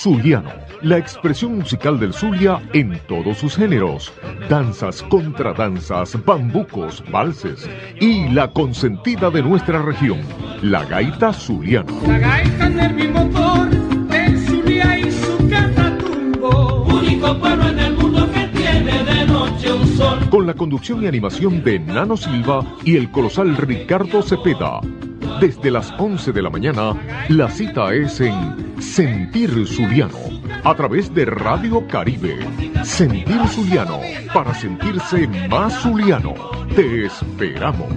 Zuliano, la expresión musical del Zulia en todos sus géneros, danzas, contradanzas, bambucos, valses y la consentida de nuestra región, la gaita zuliana. La gaita nervio motor del Zulia y su catatumbo. Único pueblo en el mundo que tiene de noche un sol. Con la conducción y animación de Nano Silva y el colosal Ricardo Cepeda. Desde las 11 de la mañana, la cita es en Sentir Zuliano, a través de Radio Caribe. Sentir Zuliano, para sentirse más zuliano. Te esperamos.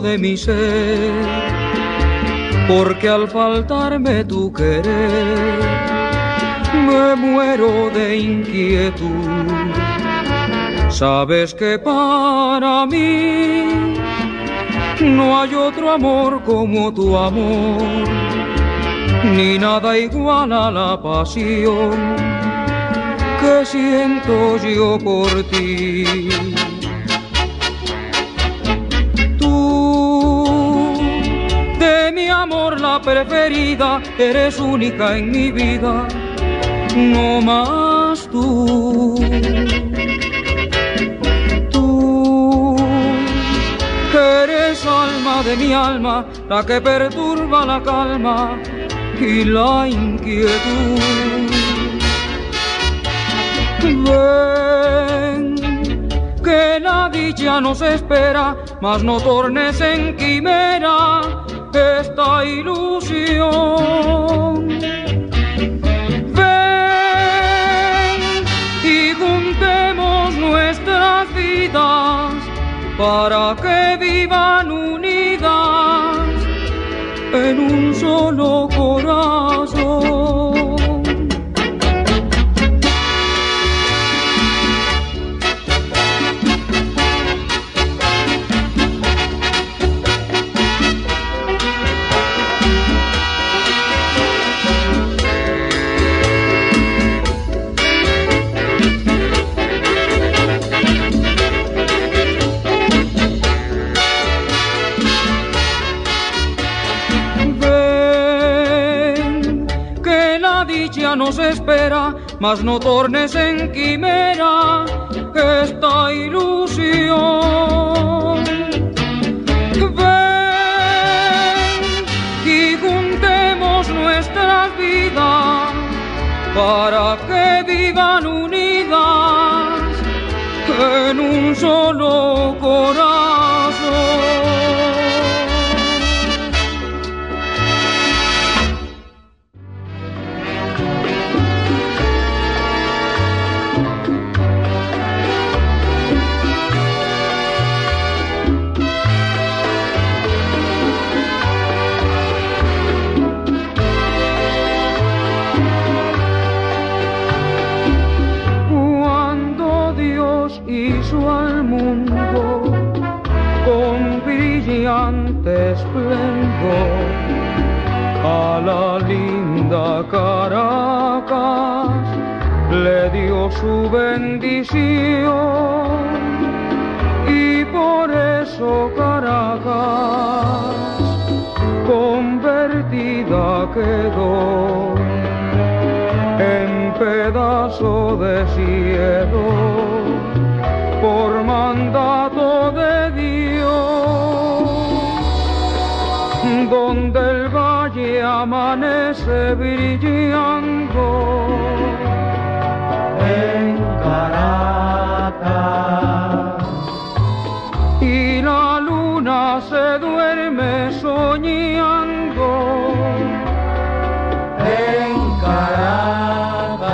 De mi ser, porque al faltarme tu querer, me muero de inquietud. Sabes que para mí no hay otro amor como tu amor, ni nada igual a la pasión que siento yo por ti. preferida, eres única en mi vida, no más tú. Tú, que eres alma de mi alma, la que perturba la calma y la inquietud. Ven, que la dicha nos espera, mas no tornes en quimera esta ilusión. Ven y juntemos nuestras vidas para que vivan unidas en un solo corazón. Espera, mas no tornes en quimera esta ilusión. Su bendición y por eso Caracas convertida quedó en pedazo de cielo por mandato de donde el valle amanece brillando. Caracas. Y la luna se duerme soñando. En Caracas.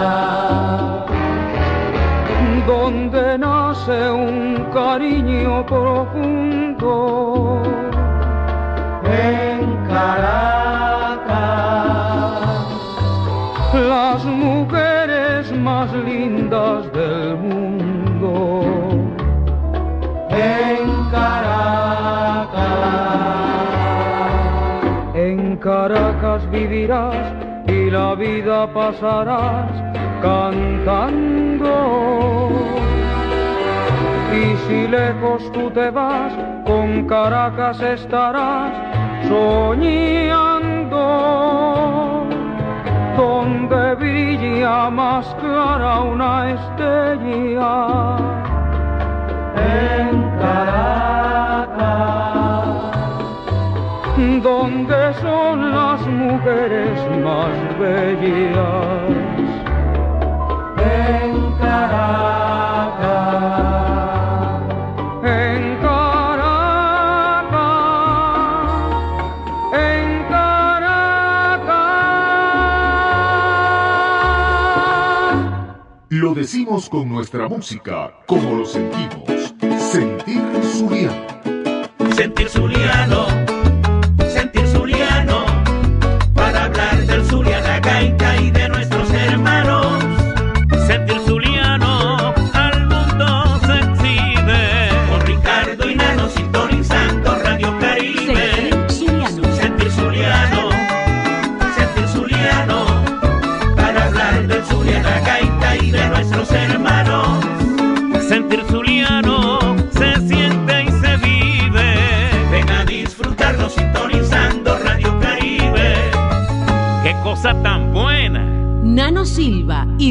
Donde nace un cariño profundo en Caracas. Las mujeres más lindas y la vida pasarás cantando. Y si lejos tú te vas, con Caracas estarás soñando, donde brilla más clara una estrella. En Caracas, donde son las mujeres más bellas. En Caracas. Lo decimos con nuestra música, como lo sentimos. Sentir Zuliano. Sentir Zuliano.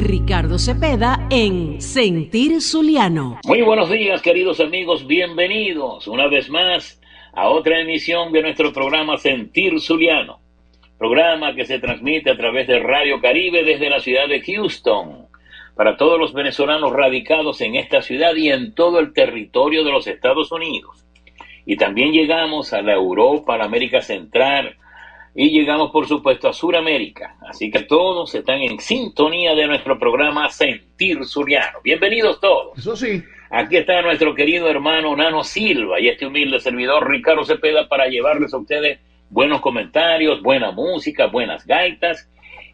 Ricardo Cepeda en Sentir Zuliano. Muy buenos días, queridos amigos. Bienvenidos una vez más a otra emisión de nuestro programa Sentir Zuliano. Programa que se transmite a través de Radio Caribe desde la ciudad de Houston para todos los venezolanos radicados en esta ciudad y en todo el territorio de los Estados Unidos. Y también llegamos a la Europa, a la América Central y llegamos, por supuesto, a Sudamérica. Así que todos están en sintonía de nuestro programa Sentir Suriano. Bienvenidos todos. Eso sí. Aquí está nuestro querido hermano Nano Silva y este humilde servidor Ricardo Cepeda para llevarles a ustedes buenos comentarios, buena música, buenas gaitas.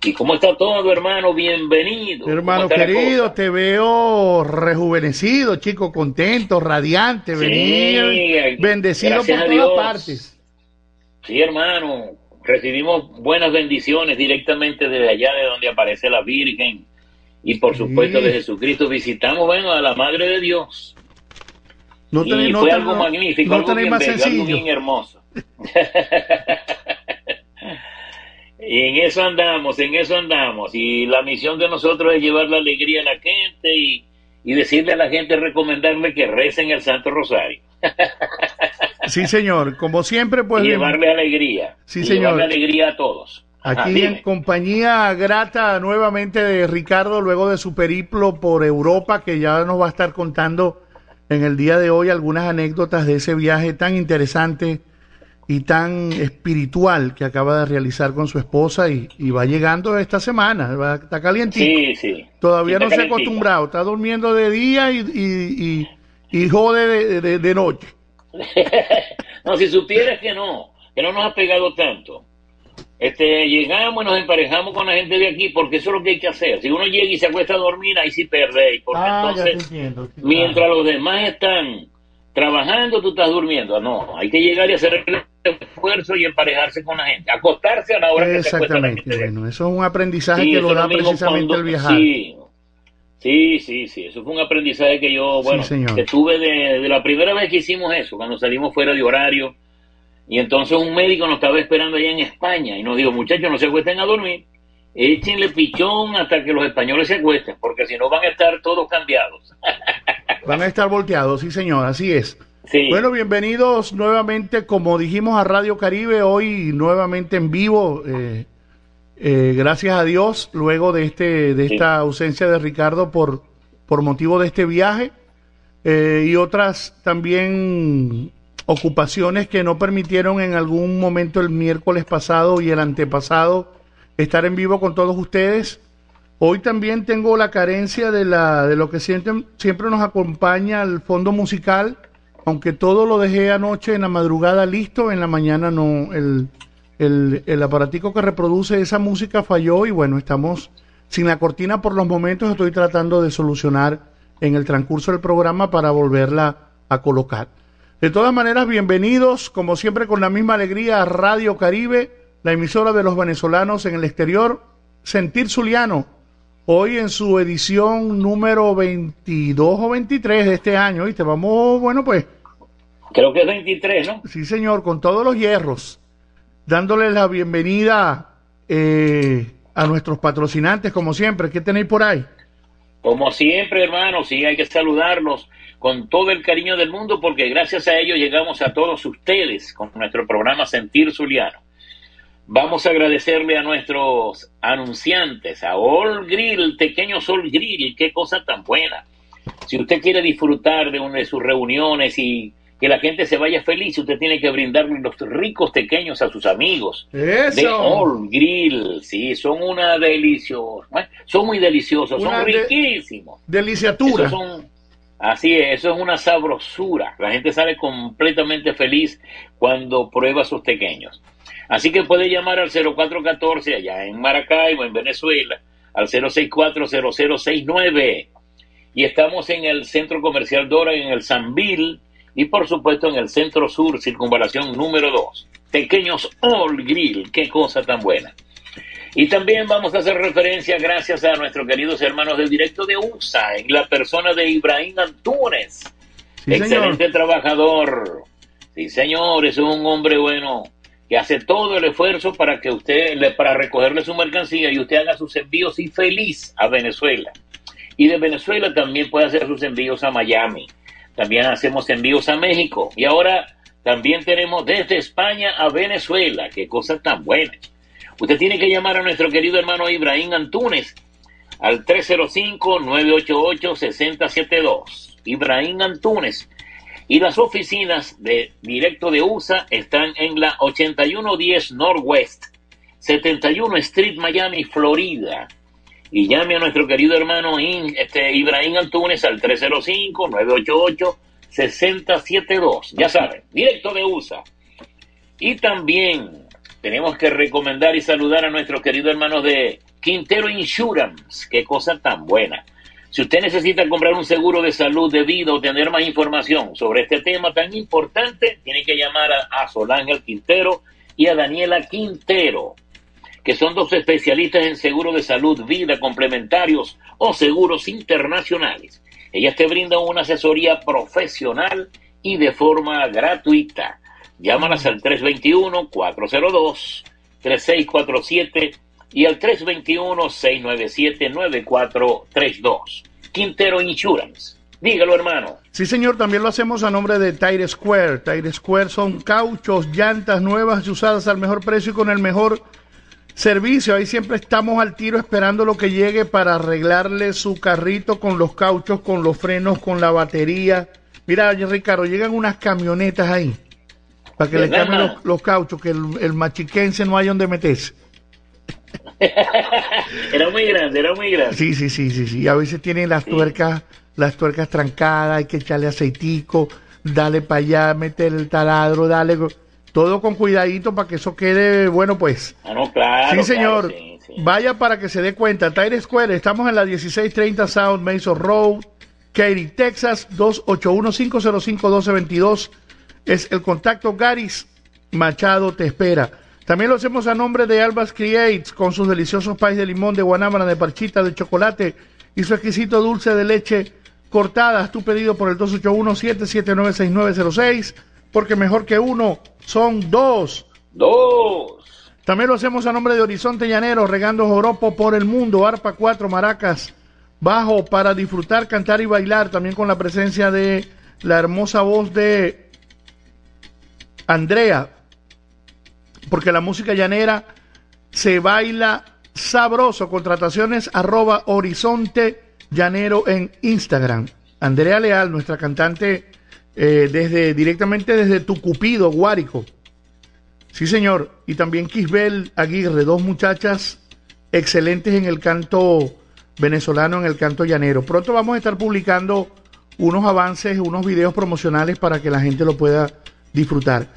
¿Y cómo está todo, hermano? Bienvenido. Hermano ¿Cómo está la querido, te veo rejuvenecido, chico, contento, radiante, Sí, venido, bendecido por todas Dios. partes. Sí, hermano. Recibimos buenas bendiciones directamente desde allá de donde aparece la Virgen y por supuesto Sí. de Jesucristo. Visitamos, bueno, a la Madre de Dios. No y tenéis- no fue ten- algo no- magnífico, no algo bien más bello, algo bien hermoso. y en eso andamos, en eso andamos. Y la misión de nosotros es llevar la alegría a la gente y, y decirle a la gente, recomendarle que recen el Santo Rosario. Sí, señor. Como siempre, pues y llevarle alegría. Sí, y señor. Llevarle alegría a todos. Aquí dime. en compañía grata nuevamente de Ricardo, luego de su periplo por Europa, que ya nos va a estar contando en el día de hoy algunas anécdotas de ese viaje tan interesante y tan espiritual que acaba de realizar con su esposa y, y va llegando esta semana, va, está calientito. Sí, sí. Todavía Sí, no se ha acostumbrado, está durmiendo de día y, y, y, y jode de, de- de noche. no, si supieras que no, que no nos ha pegado tanto. Este, llegamos y nos emparejamos con la gente de aquí, porque eso es lo que hay que hacer. Si uno llega y se acuesta a dormir, ahí sí perdéis. Porque Ah, entonces, entiendo. sí, mientras claro. los demás están trabajando, tú estás durmiendo. No, hay que llegar y hacer el esfuerzo y emparejarse con la gente. Acostarse a la hora que se acuesta la Exactamente, gente. bueno, eso es un aprendizaje Sí, que lo da precisamente cuando- el viajar. Sí, sí, sí, sí, eso fue un aprendizaje que yo, bueno, señor. que tuve de, de la primera vez que hicimos eso, cuando salimos fuera de horario, y entonces un médico nos estaba esperando allá en España y nos dijo, muchachos, no se acuesten a dormir, échenle pichón hasta que los españoles se acuesten, porque si no van a estar todos cambiados. Van a estar volteados, sí señor, así es. Sí. Bueno, bienvenidos nuevamente, como dijimos, a Radio Caribe, hoy nuevamente en vivo, eh, eh, gracias a Dios, luego de este de esta ausencia de Ricardo por, por motivo de este viaje eh, y otras también ocupaciones que no permitieron en algún momento el miércoles pasado y el antepasado estar en vivo con todos ustedes. Hoy también tengo la carencia de, la, de lo que siempre, siempre nos acompaña el fondo musical, aunque todo lo dejé anoche en la madrugada listo, en la mañana no, el, el, el aparatico que reproduce esa música falló y bueno, estamos sin la cortina por los momentos, estoy tratando de solucionar en el transcurso del programa para volverla a colocar. De todas maneras, bienvenidos, como siempre, con la misma alegría a Radio Caribe, la emisora de los venezolanos en el exterior, Sentir Zuliano, hoy en su edición número 22 o 23 de este año, y te vamos, bueno, pues, Creo que es 23, ¿no? sí señor, con todos los hierros, dándoles la bienvenida eh, a nuestros patrocinantes, como siempre, ¿qué tenéis por ahí? Como siempre, hermanos, sí, hay que saludarlos con todo el cariño del mundo porque gracias a ellos llegamos a todos ustedes con nuestro programa Sentir Zuliano. Vamos a agradecerle a nuestros anunciantes, a All Grill, Pequeño Sol Grill, qué cosa tan buena. Si usted quiere disfrutar de una de sus reuniones y que la gente se vaya feliz, usted tiene que brindarle los ricos pequeños a sus amigos de Eso. All Grill, sí, son una deliciosa, son muy deliciosos, Una son de- riquísimos. Deliciatura. Son, así es, eso es una sabrosura. La gente sale completamente feliz cuando prueba sus pequeños. Así que puede llamar al 0414 allá en Maracaibo, en Venezuela, al 0640069. Y estamos en el Centro Comercial Dora, en el Sanville, y por supuesto en el Centro Sur, Circunvalación número 2. Pequeños All Grill, qué cosa tan buena. Y también vamos a hacer referencia gracias a nuestros queridos hermanos del directo de USA, en la persona de Ibrahim. Sí, señor. Excelente trabajador. Sí, señor, es un hombre bueno que hace todo el esfuerzo para que usted, le- para recogerle su mercancía y usted haga sus envíos y feliz a Venezuela. Y de Venezuela también puede hacer sus envíos a Miami. También hacemos envíos a México. Y ahora también tenemos desde España a Venezuela. Qué cosa tan buena. Usted tiene que llamar a nuestro querido hermano Ibrahim Antunes al 305-988-6072. Ibrahim Antunes. Y las oficinas de directo de USA están en la 8110 Northwest, 71 Street, Miami, Florida. Y llame a nuestro querido hermano este, Ibrahim Antunes al 305-988-6072. Ya saben, directo de USA. Y también tenemos que recomendar y saludar a nuestros queridos hermanos de Quintero Insurance. Qué cosa tan buena. Si usted necesita comprar un seguro de salud de vida o tener más información sobre este tema tan importante, tiene que llamar a, a Solángel Quintero y a Daniela Quintero, que son dos especialistas en seguro de salud, vida, complementarios o seguros internacionales. Ellas te brindan una asesoría profesional y de forma gratuita. Llámalas al 321-402-3647 y al 321-697-9432. Quintero Insurance. Dígalo, hermano. Sí, señor, también lo hacemos a nombre de Tire Square. Tire Square son cauchos, llantas nuevas y usadas al mejor precio y con el mejor servicio. Ahí siempre estamos al tiro esperando lo que llegue para arreglarle su carrito con los cauchos, con los frenos, con la batería. Mira, Ricardo, llegan unas camionetas ahí para que le cambien los, los cauchos, que el, el machiquense no hay donde meterse. Era muy grande, era muy grande. Sí, sí, sí, sí, sí. A veces tienen las tuercas, las tuercas trancadas, hay que echarle aceitico, dale para allá, meter el taladro, dale todo con cuidadito para que eso quede bueno, pues. Ah, no, claro. sí, señor. claro, sí, sí. Vaya para que se dé cuenta. Tire Square, estamos en la 1630 South Mason Road, Katy, Texas, 281-505-1222. Es el contacto Garis Machado te espera. También lo hacemos a nombre de Albas Creates con sus deliciosos pais de limón, de guanábana, de parchita, de chocolate y su exquisito dulce de leche cortada. Haz tu pedido por el 281-779-6906 porque mejor que uno son dos. Dos. También lo hacemos a nombre de Horizonte Llanero, regando joropo por el mundo, arpa 4, maracas, bajo para disfrutar, cantar y bailar, también con la presencia de la hermosa voz de Andrea, porque la música llanera se baila sabroso. Contrataciones arroba Horizonte Llanero en Instagram. Andrea Leal, nuestra cantante eh, desde directamente desde Tucupido, Guárico. Sí, señor. Y también Kisbel Aguirre, dos muchachas excelentes en el canto venezolano, en el canto llanero. Pronto vamos a estar publicando unos avances, unos videos promocionales para que la gente lo pueda disfrutar.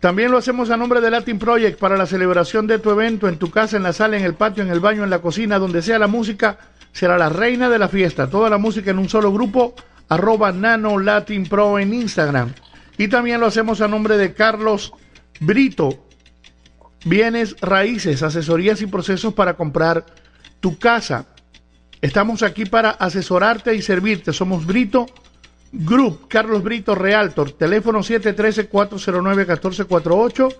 También lo hacemos a nombre de Latin Project para la celebración de tu evento en tu casa, en la sala, en el patio, en el baño, en la cocina, donde sea la música, será la reina de la fiesta. Toda la música en un solo grupo, arroba Nano Latin Pro en Instagram. Y también lo hacemos a nombre de Carlos Brito, bienes raíces, asesorías y procesos para comprar tu casa. Estamos aquí para asesorarte y servirte. Somos Brito Group, Carlos Brito Realtor, teléfono 713-409-1448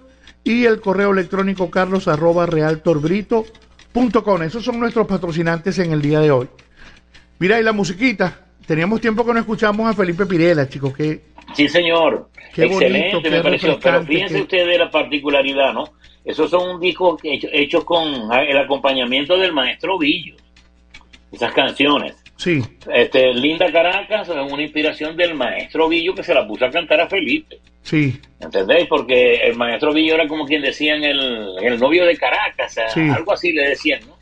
y el correo electrónico carlos arroba realtorbrito.com. Esos son nuestros patrocinantes en el día de hoy. Mira, y la musiquita. Teníamos tiempo que no escuchamos a Felipe Pirela, chicos, que Sí, señor. Qué Excelente, me pareció. Pero fíjense ustedes de la particularidad, ¿no? Esos son discos hecho- hechos con el acompañamiento del maestro Villo. Esas canciones. sí, Este, Linda Caracas es una inspiración del maestro Villo que se la puso a cantar a Felipe. sí, ¿Entendéis? Porque el maestro Villo era como quien decían el, el novio de Caracas, Sí. algo así le decían, ¿no?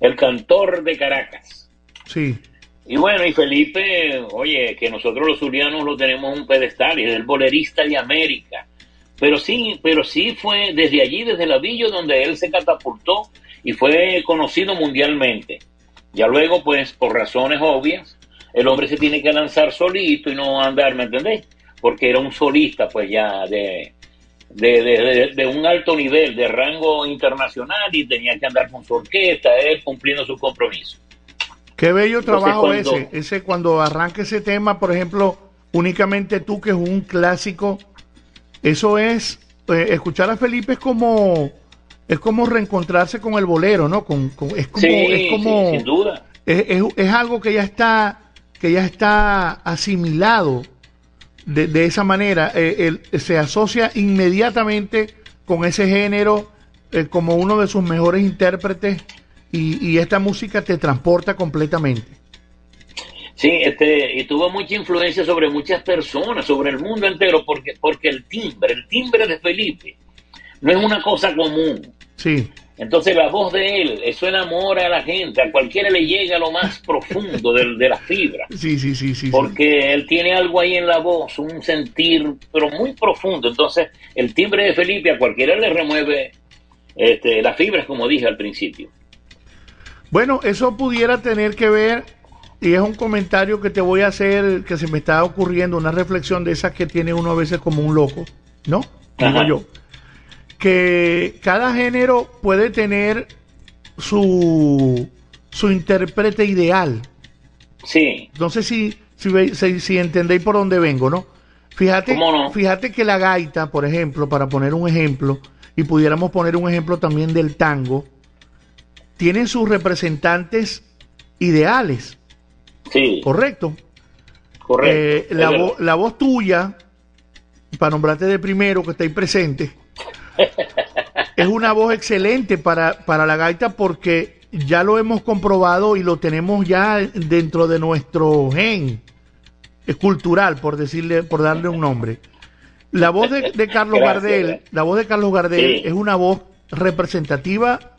El cantor de Caracas. sí. Y bueno, y Felipe, oye, que nosotros los zulianos lo tenemos en un pedestal, es el bolerista de América. Pero sí, pero sí fue desde allí, desde la villa donde él se catapultó y fue conocido mundialmente. Ya luego, pues, por razones obvias, el hombre se tiene que lanzar solito y no andar, ¿me entendéis? Porque era un solista, pues ya de, de, de, de- un alto nivel, de rango internacional y tenía que andar con su orquesta, él cumpliendo su compromiso. Qué bello Entonces, trabajo cuando- ese, ese cuando arranca ese tema, por ejemplo, únicamente tú que es un clásico, eso es eh, escuchar a Felipe es como es como reencontrarse con el bolero, ¿no? Con, con- es como sí, es como sí, sin duda. es, es- es algo que ya está que ya está asimilado de, de esa manera, eh, él se asocia inmediatamente con ese género eh, como uno de sus mejores intérpretes y, y esta música te transporta completamente. Sí, este, y tuvo mucha influencia sobre muchas personas, sobre el mundo entero, porque, porque el timbre, el timbre de Felipe, no es una cosa común. Sí, Entonces la voz de él, eso enamora a la gente, a cualquiera le llega lo más profundo de, de la fibra, sí, sí, sí, sí. sí. porque él tiene algo ahí en la voz, un sentir, pero muy profundo. Entonces el timbre de Felipe a cualquiera le remueve este, las fibras, como dije al principio. Bueno, eso pudiera tener que ver, y es un comentario que te voy a hacer, que se me está ocurriendo, una reflexión de esas que tiene uno a veces como un loco, ¿no? Digo Ajá. yo. Que cada género puede tener su, su intérprete ideal. Sí, No sé si, si, si, si entendéis por dónde vengo, ¿no? Fíjate, ¿Cómo no? fíjate que la gaita, por ejemplo, para poner un ejemplo, y pudiéramos poner un ejemplo también del tango, tienen sus representantes ideales, sí, ¿correcto? correcto. Eh, es la, vo- la voz tuya, para nombrarte de primero que estáis presente, es una voz excelente para, para la gaita porque ya lo hemos comprobado y lo tenemos ya dentro de nuestro gen eh, cultural, por decirle, por darle un nombre. La voz de, de Carlos Gracias, Gardel, la voz de Carlos Gardel Sí. es una voz representativa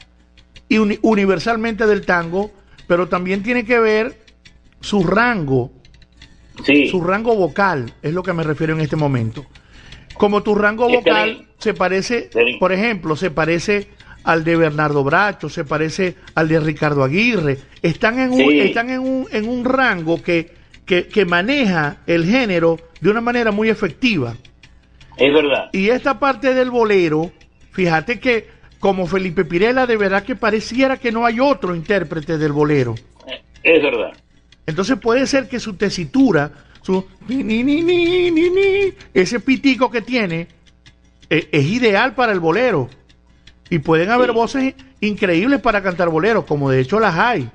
y uni- universalmente del tango, pero también tiene que ver su rango sí. su rango vocal, es lo que me refiero en este momento. Como tu rango Este vocal se parece, por ejemplo, se parece al de Bernardo Bracho, se parece al de Ricardo Aguirre, están en un, están en un, en un rango que, que, que maneja el género de una manera muy efectiva. Es verdad. Y esta parte del bolero, fíjate que como Felipe Pirela, de verdad que pareciera que no hay otro intérprete del bolero. Es verdad. Entonces puede ser que su tesitura, su ni, ni, ni, ni, ni, ni, ese pitico que tiene, eh, es ideal para el bolero. Y pueden haber Sí. voces increíbles para cantar boleros, como de hecho las hay,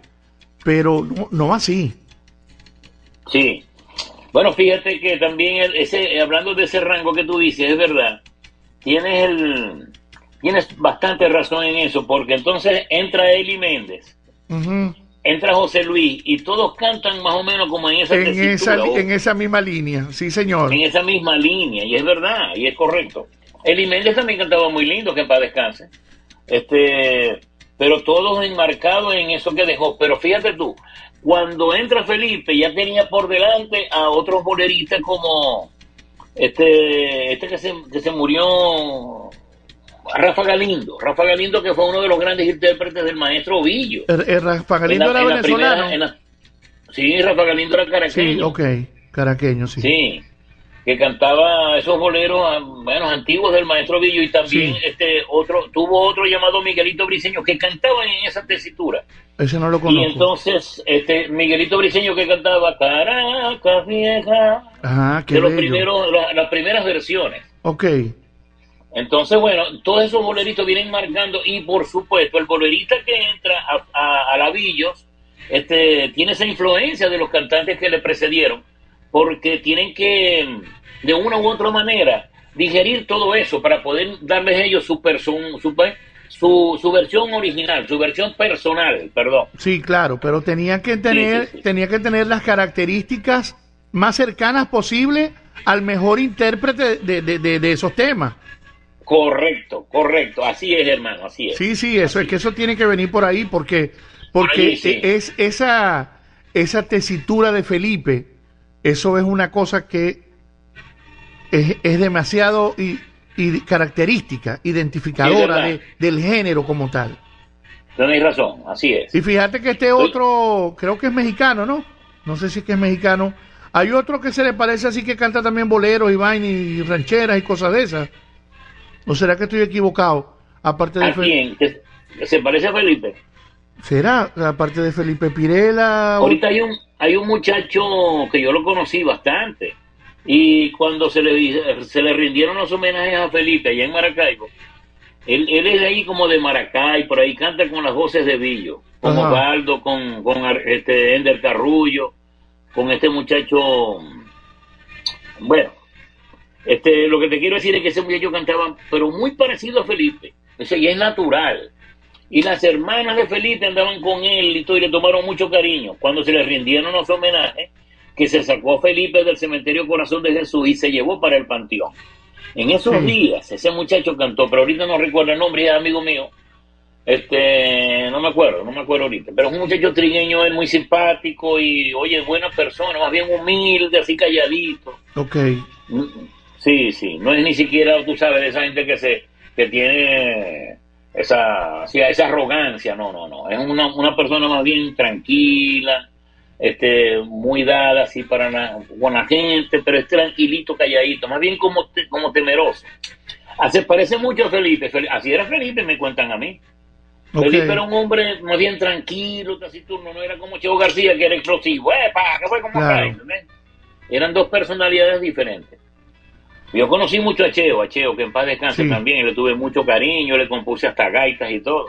pero no, no así. Sí. Bueno, fíjate que también ese, hablando de ese rango que tú dices, es verdad. Tienes el, tienes bastante razón en eso, porque entonces entra Eli Méndez, entra José Luis y todos cantan más o menos como en esa En, tesitura, esa, o en esa misma línea, sí señor. en esa misma línea, y es verdad, y es correcto. Eli Méndez también cantaba muy lindo, que paz descanse. Este, pero todos enmarcados en eso que dejó. Pero fíjate tú, cuando entra Felipe, ya tenía por delante a otros boleristas como este, este que se, que se murió, Rafa Galindo. Rafa Galindo, que fue uno de los grandes intérpretes del maestro Villo. El, el Rafa En Galindo la- era en la venezolano. primera- en la- sí, Rafa Galindo era caraqueño. Sí, ok, caraqueño, sí. Sí, que cantaba esos boleros ah, bueno, antiguos del maestro Villo y también Sí. este otro tuvo otro llamado Miguelito Briseño que cantaba en esa tesitura. Ese no lo Y conozco. entonces este Miguelito Briseño que cantaba Caracas vieja qué de los bello. primeros la- las primeras versiones. Ok, Entonces, bueno, todos esos boleritos vienen marcando y por supuesto el bolerista que entra a, a, a Lavillos este, tiene esa influencia de los cantantes que le precedieron porque tienen que de una u otra manera digerir todo eso para poder darles ellos su, person, su, su, su versión original, su versión personal, perdón. sí, claro, pero tenía que tener, sí, sí. tenía que tener las características más cercanas posible al mejor intérprete de, de- de- de esos temas. Correcto, correcto, así es hermano, así es. Sí, sí, eso es que eso tiene que venir por ahí porque porque Ahí sí. es esa esa tesitura de Felipe, eso es una cosa que es, es demasiado y, y característica, identificadora de- del género como tal. Tenéis razón, así es. Y fíjate que este otro, creo que es mexicano, ¿no? No sé si es que es mexicano. Hay otro que se le parece así que canta también boleros y vaina y rancheras y cosas de esas. ¿O será que estoy equivocado? Aparte de ¿A quién? ¿Que- ¿Se parece a Felipe? ¿Será? Aparte de Felipe Pirela. o- Ahorita hay un, hay un muchacho que yo lo conocí bastante. Y cuando se le, se le rindieron los homenajes a Felipe allá en Maracaibo, él, él es de ahí como de Maracay, por ahí canta con las voces de Villo, con Ajá. Osvaldo, con, con este Ender Carrullo, con este muchacho. Bueno, este, lo que te quiero decir es que ese muchacho cantaba, pero muy parecido a Felipe. O sea, y es natural. Y las hermanas de Felipe andaban con él y todo, y le tomaron mucho cariño. Cuando se le rindieron los homenajes, que se sacó a Felipe del cementerio Corazón de Jesús y se llevó para el panteón. En esos Sí. días, ese muchacho cantó, pero ahorita no recuerdo el nombre, es amigo mío. Este, no me acuerdo, no me acuerdo ahorita. Pero es un muchacho trigueño, él muy simpático y, oye, buena persona, más bien humilde, así calladito. Ok. Sí, sí, no es ni siquiera, tú sabes, de esa gente que se que tiene esa, sí, esa arrogancia, no, no, no, es una, una persona más bien tranquila, este, muy dada así para la, la gente, pero es tranquilito, calladito, más bien como, te- como temeroso. Se parece mucho a Felipe, Fel- así era Felipe, me cuentan a mí. Felipe era un hombre más bien tranquilo, taciturno, no era como Cheo García, que era explosivo, ¡epa! ¿Qué fue como Claro. Eran dos personalidades diferentes. Yo conocí mucho a Cheo, a Cheo, que en paz descanse Sí. también, y le tuve mucho cariño, le compuse hasta gaitas y todo.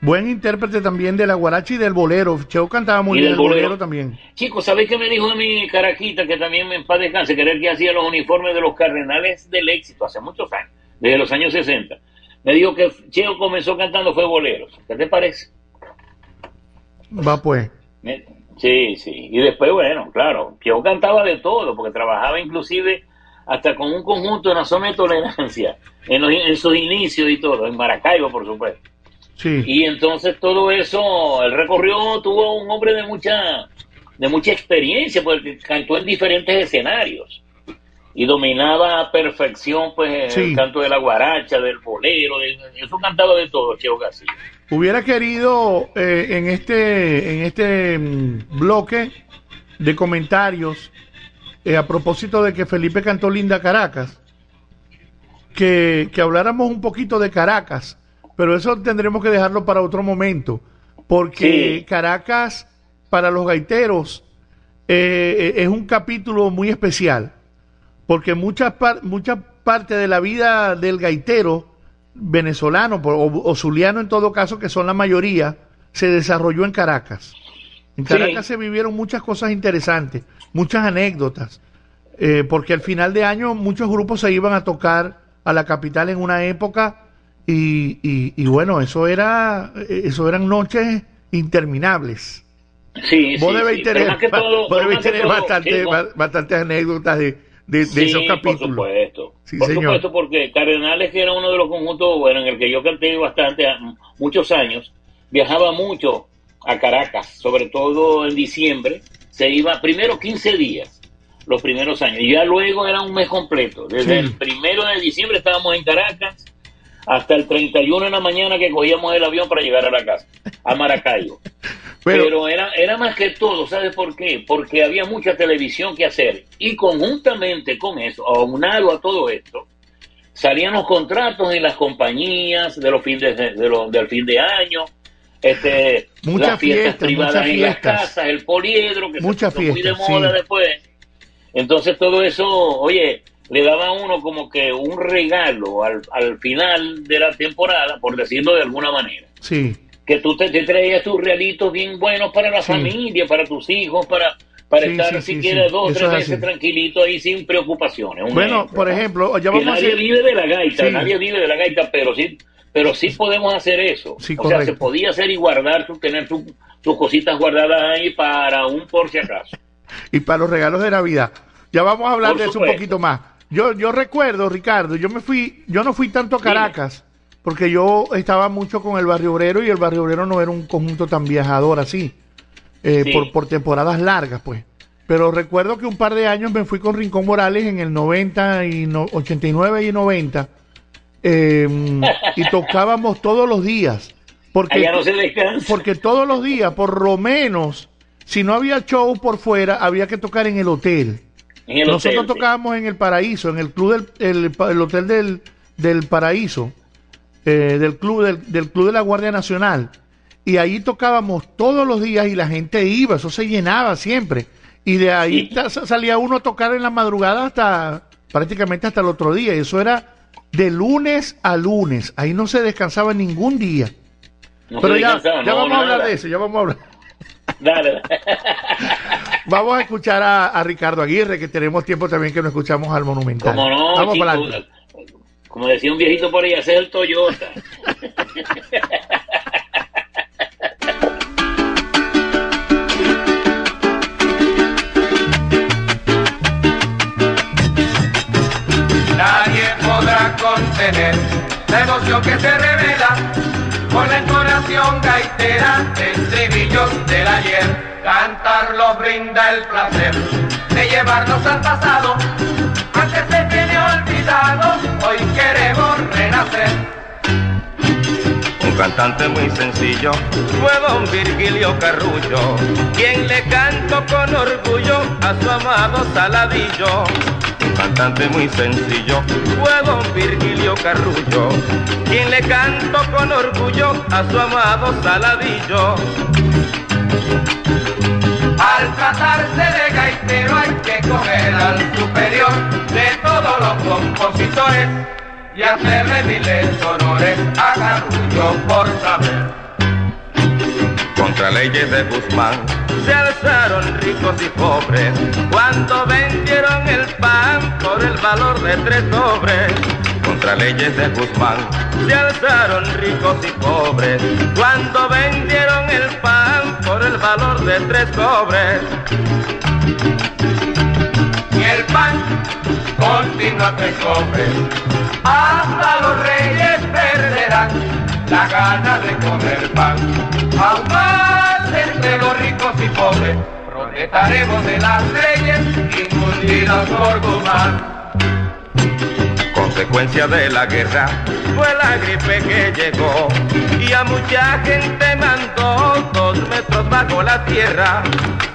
Buen intérprete también de la guaracha y del bolero. Cheo cantaba muy Y bien del el bolero, bolero. también. Chicos, ¿sabéis qué me dijo de mi carajita, que también en paz descanse, que era el que hacía los uniformes de los cardenales del éxito hace muchos años, desde los años 60? Me dijo que Cheo comenzó cantando fue boleros. ¿Qué te parece? Va pues. Me- Sí, sí. Y después, bueno, claro, Cheo cantaba de todo, porque trabajaba inclusive hasta con un conjunto de la zona de tolerancia, en, los- en sus inicios y todo, en Maracaibo, por supuesto. Sí. Y entonces todo eso, él recorrió, tuvo un hombre de mucha, de mucha experiencia, porque cantó en diferentes escenarios. Y dominaba a perfección pues Sí. el canto de la guaracha, del bolero, de- eso cantaba de todo, Cheo García. Hubiera querido eh, en este, en este mm, bloque de comentarios, eh, a propósito de que Felipe cantó Linda Caracas, que, que habláramos un poquito de Caracas, pero eso tendremos que dejarlo para otro momento, porque Sí. Caracas, para los gaiteros, eh, eh, es un capítulo muy especial, porque mucha, par- mucha parte de la vida del gaitero venezolano o, o zuliano en todo caso, que son la mayoría, se desarrolló en Caracas. En Sí. Caracas se vivieron muchas cosas interesantes, muchas anécdotas, eh, porque al final de año muchos grupos se iban a tocar a la capital en una época y, y- y bueno, eso era, eso eran noches interminables. Sí, Vos sí, debéis sí. Tener, que todo- debéis tener todo, bastante- sí, bastantes anécdotas de, de- esos capítulos. Por supuesto. Sí, por señor. supuesto, porque Cardenales, que era uno de los conjuntos, bueno, en el que yo canté bastante, muchos años, viajaba mucho a Caracas, sobre todo en diciembre. Se iba primero 15 días, los primeros años, y ya luego era un mes completo. Desde Sí. el primero de diciembre estábamos en Caracas hasta el 31 en la mañana que cogíamos el avión para llegar a la casa, a Maracaibo. Pero- Pero, era, era más que todo, ¿sabes por qué? Porque había mucha televisión que hacer y conjuntamente con eso, aunado a todo esto, salían los contratos en las compañías de los fines de, de los- del fin de año, este, Muchas las fiestas fiestas, privadas muchas en las casas, el poliedro que Muchas se puso muy de fiestas, moda sí. después. Entonces todo eso, oye, le daba a uno como que un regalo al, al final de la temporada, por decirlo de alguna manera Sí, que tú te, te traías tus realitos bien buenos para la Sí. familia, para tus hijos, para, para Sí, estar sí, siquiera sí. dos o tres es meses tranquilito ahí sin preocupaciones. Bueno, ejemplo, por ejemplo, ya que vamos a nadie hacer... vive de la gaita, nadie vive de la gaita, pero sí, pero sí podemos hacer eso. Sí, o sea, se podía hacer y guardar, tener tus cositas guardadas ahí para un por si acaso. y para los regalos de Navidad. Ya vamos a hablar Por de eso un poquito más. Yo, yo recuerdo, Ricardo, yo me fui, yo no fui tanto a Caracas, porque yo estaba mucho con el barrio obrero y el barrio obrero no era un conjunto tan viajador así, eh, Sí. por, por temporadas largas, pues. Pero recuerdo que un par de años me fui con Rincón Morales en el 90 y no- 89 y 90 eh, y tocábamos todos los días. Porque, Allá no se descansa. porque todos los días, por lo menos, si no había show por fuera, había que tocar en el hotel. En el Nosotros hotel, sí. tocábamos en el Paraíso, en el club del el, hotel del, del Paraíso, eh, del club del, del club de la Guardia Nacional. Y ahí tocábamos todos los días y la gente iba, eso se llenaba siempre. Y de ahí Sí. salía uno a tocar en la madrugada hasta prácticamente hasta el otro día. Y eso era de lunes a lunes. Ahí no se descansaba ningún día. No Pero ya, ya no, vamos a hablar de eso, ya vamos a hablar. Dale. Vamos a escuchar a, a Ricardo Aguirre, que tenemos tiempo también que no escuchamos al Monumental. Como no, Vamos chico, para adelante. como decía un viejito por ahí, es el Toyota. contener la emoción que se revela con la entonación gaitera del estribillo del ayer. Cantarlo brinda el placer de llevarnos al pasado. Antes se tiene olvidado, hoy queremos renacer. Cantante muy sencillo fue don Virgilio Carrullo, quien le cantó con orgullo a su amado Saladillo. Cantante muy sencillo fue don Virgilio Carrullo, quien le cantó con orgullo a su amado Saladillo. Al tratarse de gaitero hay que coger al superior de todos los compositores y hacerle miles honores a Carrullo por saber. Contra leyes de Guzmán se alzaron ricos y pobres cuando vendieron el pan por el valor de tres sobres. Contra leyes de Guzmán se alzaron ricos y pobres cuando vendieron el pan por el valor de tres sobres. Y el pan continúa tres sobres. Hasta los reyes perderán la gana de comer pan. Entre los ricos y pobres protestaremos de las leyes infundidas por Guzmán. Consecuencia de la guerra fue la gripe que llegó y a mucha gente mandó dos metros bajo la tierra.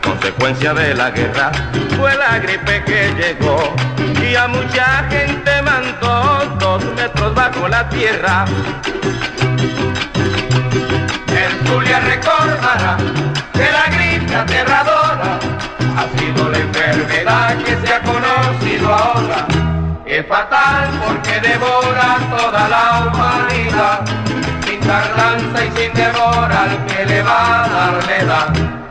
Consecuencia de la guerra fue la gripe que llegó y a mucha gente mandó dos metros bajo la tierra. El Zulia recordará que la gripe aterradora ha sido la enfermedad que se ha conocido ahora. Es fatal porque devora toda la humanidad, sin tardanza y sin demora al que le va a dar la edad.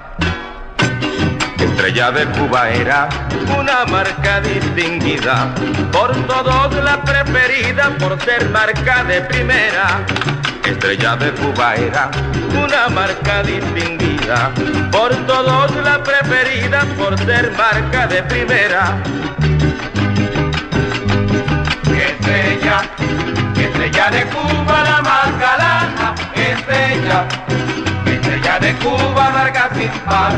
Estrella de Cuba era una marca distinguida, por todos la preferida por ser marca de primera. Estrella de Cuba era una marca distinguida, por todos la preferida por ser marca de primera. Estrella, estrella de Cuba, la más galana, estrella, de Cuba, marca sin par,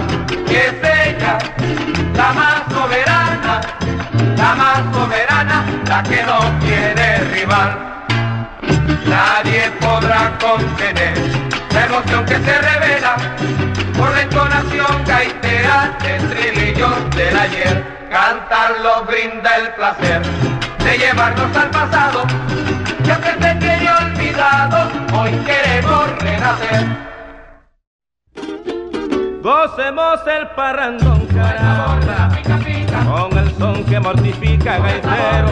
y estrella, la más soberana, la más soberana, la que no tiene rival. Nadie podrá contener la emoción que se revela por la entonación gaitera de trilillos del ayer. Cantarlo brinda el placer de llevarnos al pasado, que aunque tiene olvidado, hoy queremos renacer. Gocemos el parrandón, con el son que mortifica gaitero,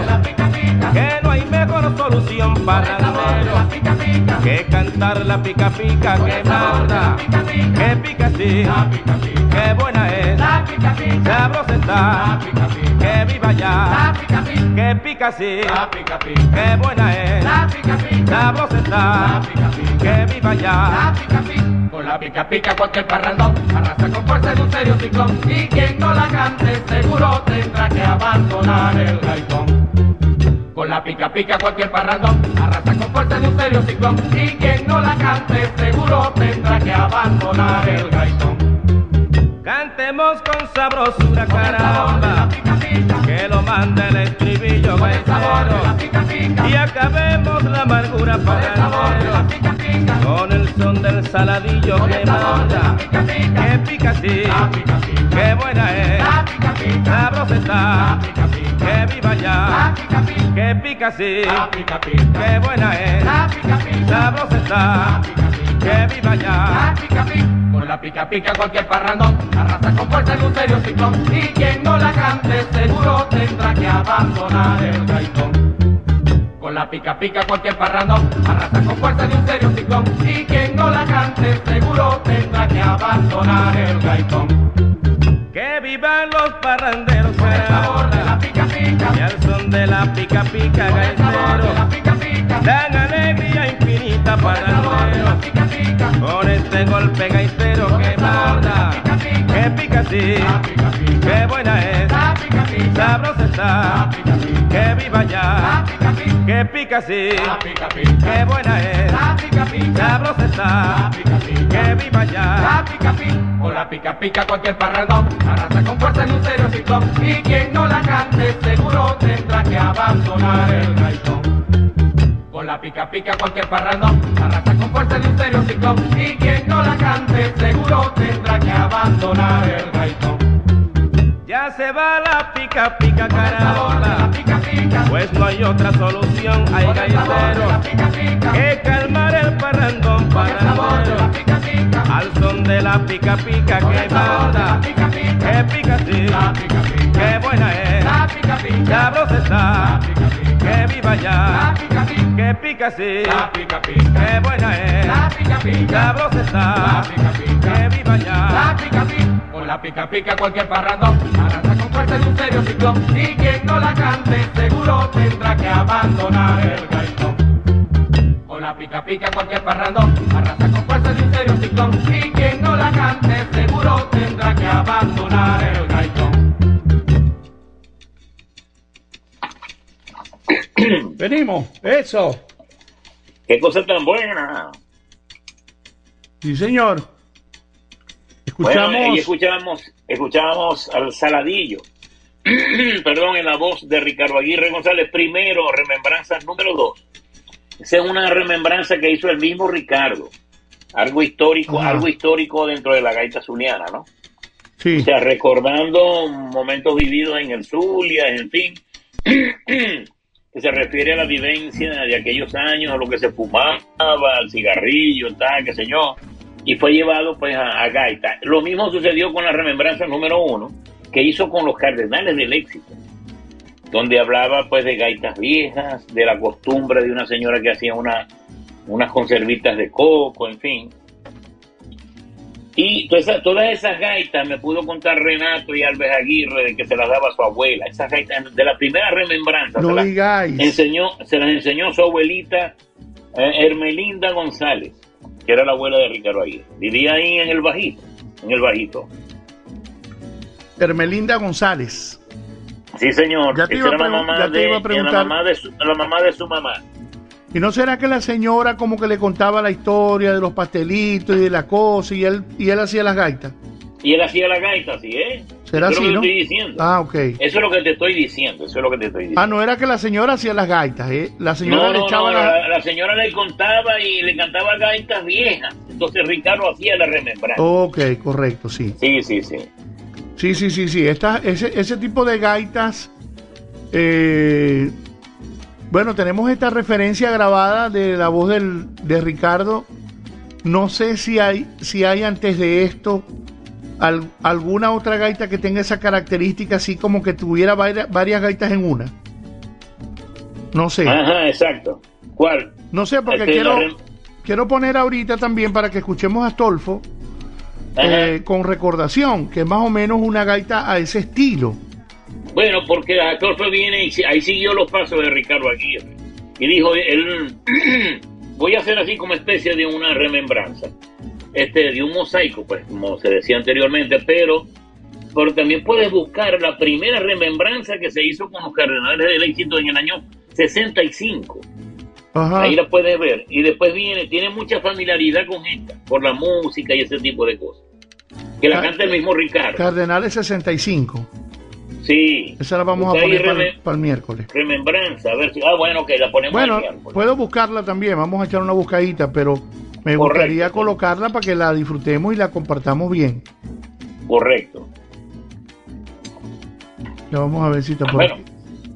que no hay mejor solución parrandero que cantar la pica pica que manda, que pica así, que buena es, sabrosa está, que viva ya, que pica así, que buena es, sabrosa está, que viva ya. Con la pica pica cualquier parrandón arrasa con fuerza en un serio ciclón y quien no la cante seguro tendrá que abandonar el gaitón. Con la pica pica cualquier parrandón arrasa con fuerza en un serio ciclón. Y quien no la cante seguro tendrá que abandonar el gaitón. Cantemos con sabrosura, caramba, que lo manda el estribillo Con el sabor de la pica gaitero pica, y acabemos la amargura con el sabor de la pica, Con el son del saladillo que manda, que pica así, que buena es, sabrosa está, que viva ya, que pica así, que buena es, sabrosa está, que viva ya. Con la pica pica cualquier parrandón. Arrasa con fuerza en un serio ciclón. Y quien no la cante seguro tendrá que abandonar el gaitón. Con la pica pica cualquier parrandón. Arrasa con fuerza en un serio ciclón. Y quien no la cante seguro tendrá que abandonar el gaitón. Que vivan los parranderos, Con el sabor de la pica pica, y al son de la pica pica con el sabor de la pica pica, dan alegría infinita con el sabor de la pica pica, Con este golpe gaitero que manda, que pica la pica pica, que buena es, la pica pica, sabrosa la está, pica pica, que viva ya, que pica pica. qué buena es, La pica pica. sabrosa está, que viva ya. La pica pica, con la pica pica cualquier parrandón, arrasa con fuerza en un serio ciclón, y quien no la cante seguro tendrá que abandonar el gaitón. Con la pica pica cualquier parrandón, arrasa con fuerza en un serio ciclón, y quien no la cante seguro tendrá que abandonar el gaitón. Ya se va la pica pica de la pica, pues no hay otra solución, hay con el sabor de la gaitero pica pica, que calmar el parrandón parrandero. Al son de la pica pica que manda, pica pica, que pica pica, qué buena es, la pica pica, sabrosa está, que La pica pica, que pica así, la pica pica, qué buena es, la pica pica, sabrosa la está, pica pica, que viva la ya. pica pica. Con la pica pica cualquier parrandón, arrasa con fuerza en un serio ciclón. Y quien no la cante seguro tendrá que abandonar el gaitón. Con la pica pica cualquier parrandón, arrasa con fuerza en un serio ciclón. Y quien no la cante seguro tendrá que abandonar el gaitón. Venimos, eso. Qué cosa tan buena. Sí, señor. Bueno, Escuchamos. ahí escuchábamos, escuchábamos al Saladillo. Perdón, en la voz de Ricardo Aguirre González. Primero, remembranza número dos. Esa es una remembranza que hizo el mismo Ricardo. Algo histórico, Ajá. algo histórico dentro de la gaita zuliana, ¿no? sí, O sea, recordando momentos vividos en el Zulia, en fin, que se refiere a la vivencia de aquellos años, a lo que se fumaba, al cigarrillo, tal, qué sé y fue llevado pues a, a gaita. Lo mismo sucedió con la remembranza número uno, que hizo con los cardenales del éxito, donde hablaba pues de gaitas viejas, de la costumbre de una señora que hacía una, unas conservitas de coco, en fin. Y toda esa- todas esas gaitas me pudo contar Renato y Alves Aguirre de que se las daba su abuela. Esas gaitas de la primera remembranza no se, las digáis. enseñó, se las enseñó su abuelita eh, Hermelinda González, que era la abuela de Ricardo Aguirre. Vivía ahí en el bajito, en el bajito. Hermelinda González. Sí, señor. Ya te iba a era la pregun- mamá, ya te de, iba a la preguntar. mamá de su, la mamá de su mamá. ¿Y no será que la señora como que le contaba la historia de los pastelitos y de la cosa y él, y él hacía las gaitas? Y él hacía la gaita, ¿sí, eh? ¿Será eso así, es lo no? que estoy diciendo. Ah, ok. Eso es lo que te estoy diciendo, eso es lo que te estoy diciendo. Ah, no era que la señora hacía las gaitas, ¿eh? La señora No, le no, echaba no, la- la, la señora le contaba y le cantaba gaitas viejas. Entonces Ricardo hacía la remembranza. Ok, correcto, sí. Sí, sí, sí. Sí, sí, sí, sí. Esta, ese, ese tipo de gaitas. eh, bueno, tenemos esta referencia grabada de la voz del, de Ricardo. No sé si hay, si hay antes de esto al- alguna otra gaita que tenga esa característica, así como que tuviera varias, varias gaitas en una. No sé. Ajá, exacto. ¿Cuál? No sé, porque Este, quiero, quiero poner ahorita también para que escuchemos a Astolfo eh, con recordación, que es más o menos una gaita a ese estilo. Bueno, porque Adolfo viene y ahí siguió los pasos de Ricardo Aguirre. Y dijo, él, voy a hacer así como especie de una remembranza. Este, de un mosaico, pues, como se decía anteriormente, pero, pero también puedes buscar la primera remembranza que se hizo con los Cardenales del Éxito en el año 65. Ajá. Ahí la puedes ver. Y después viene, tiene mucha familiaridad con esta, por la música y ese tipo de cosas. Que la Car- canta el mismo Ricardo. Cardenales 65. Sí. Esa la vamos a poner para, reme- para el miércoles. remembranza, a ver si. Ah, bueno, que la ponemos Bueno, el miércoles. puedo buscarla también, vamos a echar una buscadita, pero me Correcto. gustaría colocarla para que la disfrutemos y la compartamos bien. Correcto. Ya vamos a ver si está por Bueno. aquí.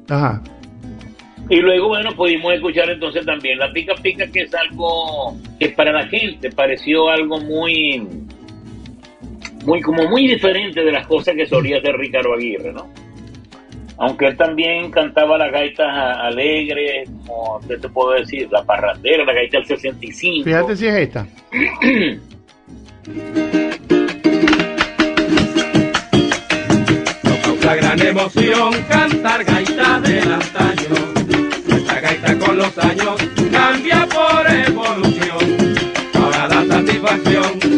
Ajá. Y luego, bueno, pudimos escuchar entonces también la pica pica, que es algo que para la gente pareció algo muy, muy, como muy diferente de las cosas que solía hacer Ricardo Aguirre, ¿no? Aunque él también cantaba las gaitas alegres, como ¿qué te puedo decir? La parrandera, la gaita del 65. Fíjate si es esta. La gran emoción cantar gaita del antaño. Esta gaita con los años cambia por evolución. Ahora da satisfacción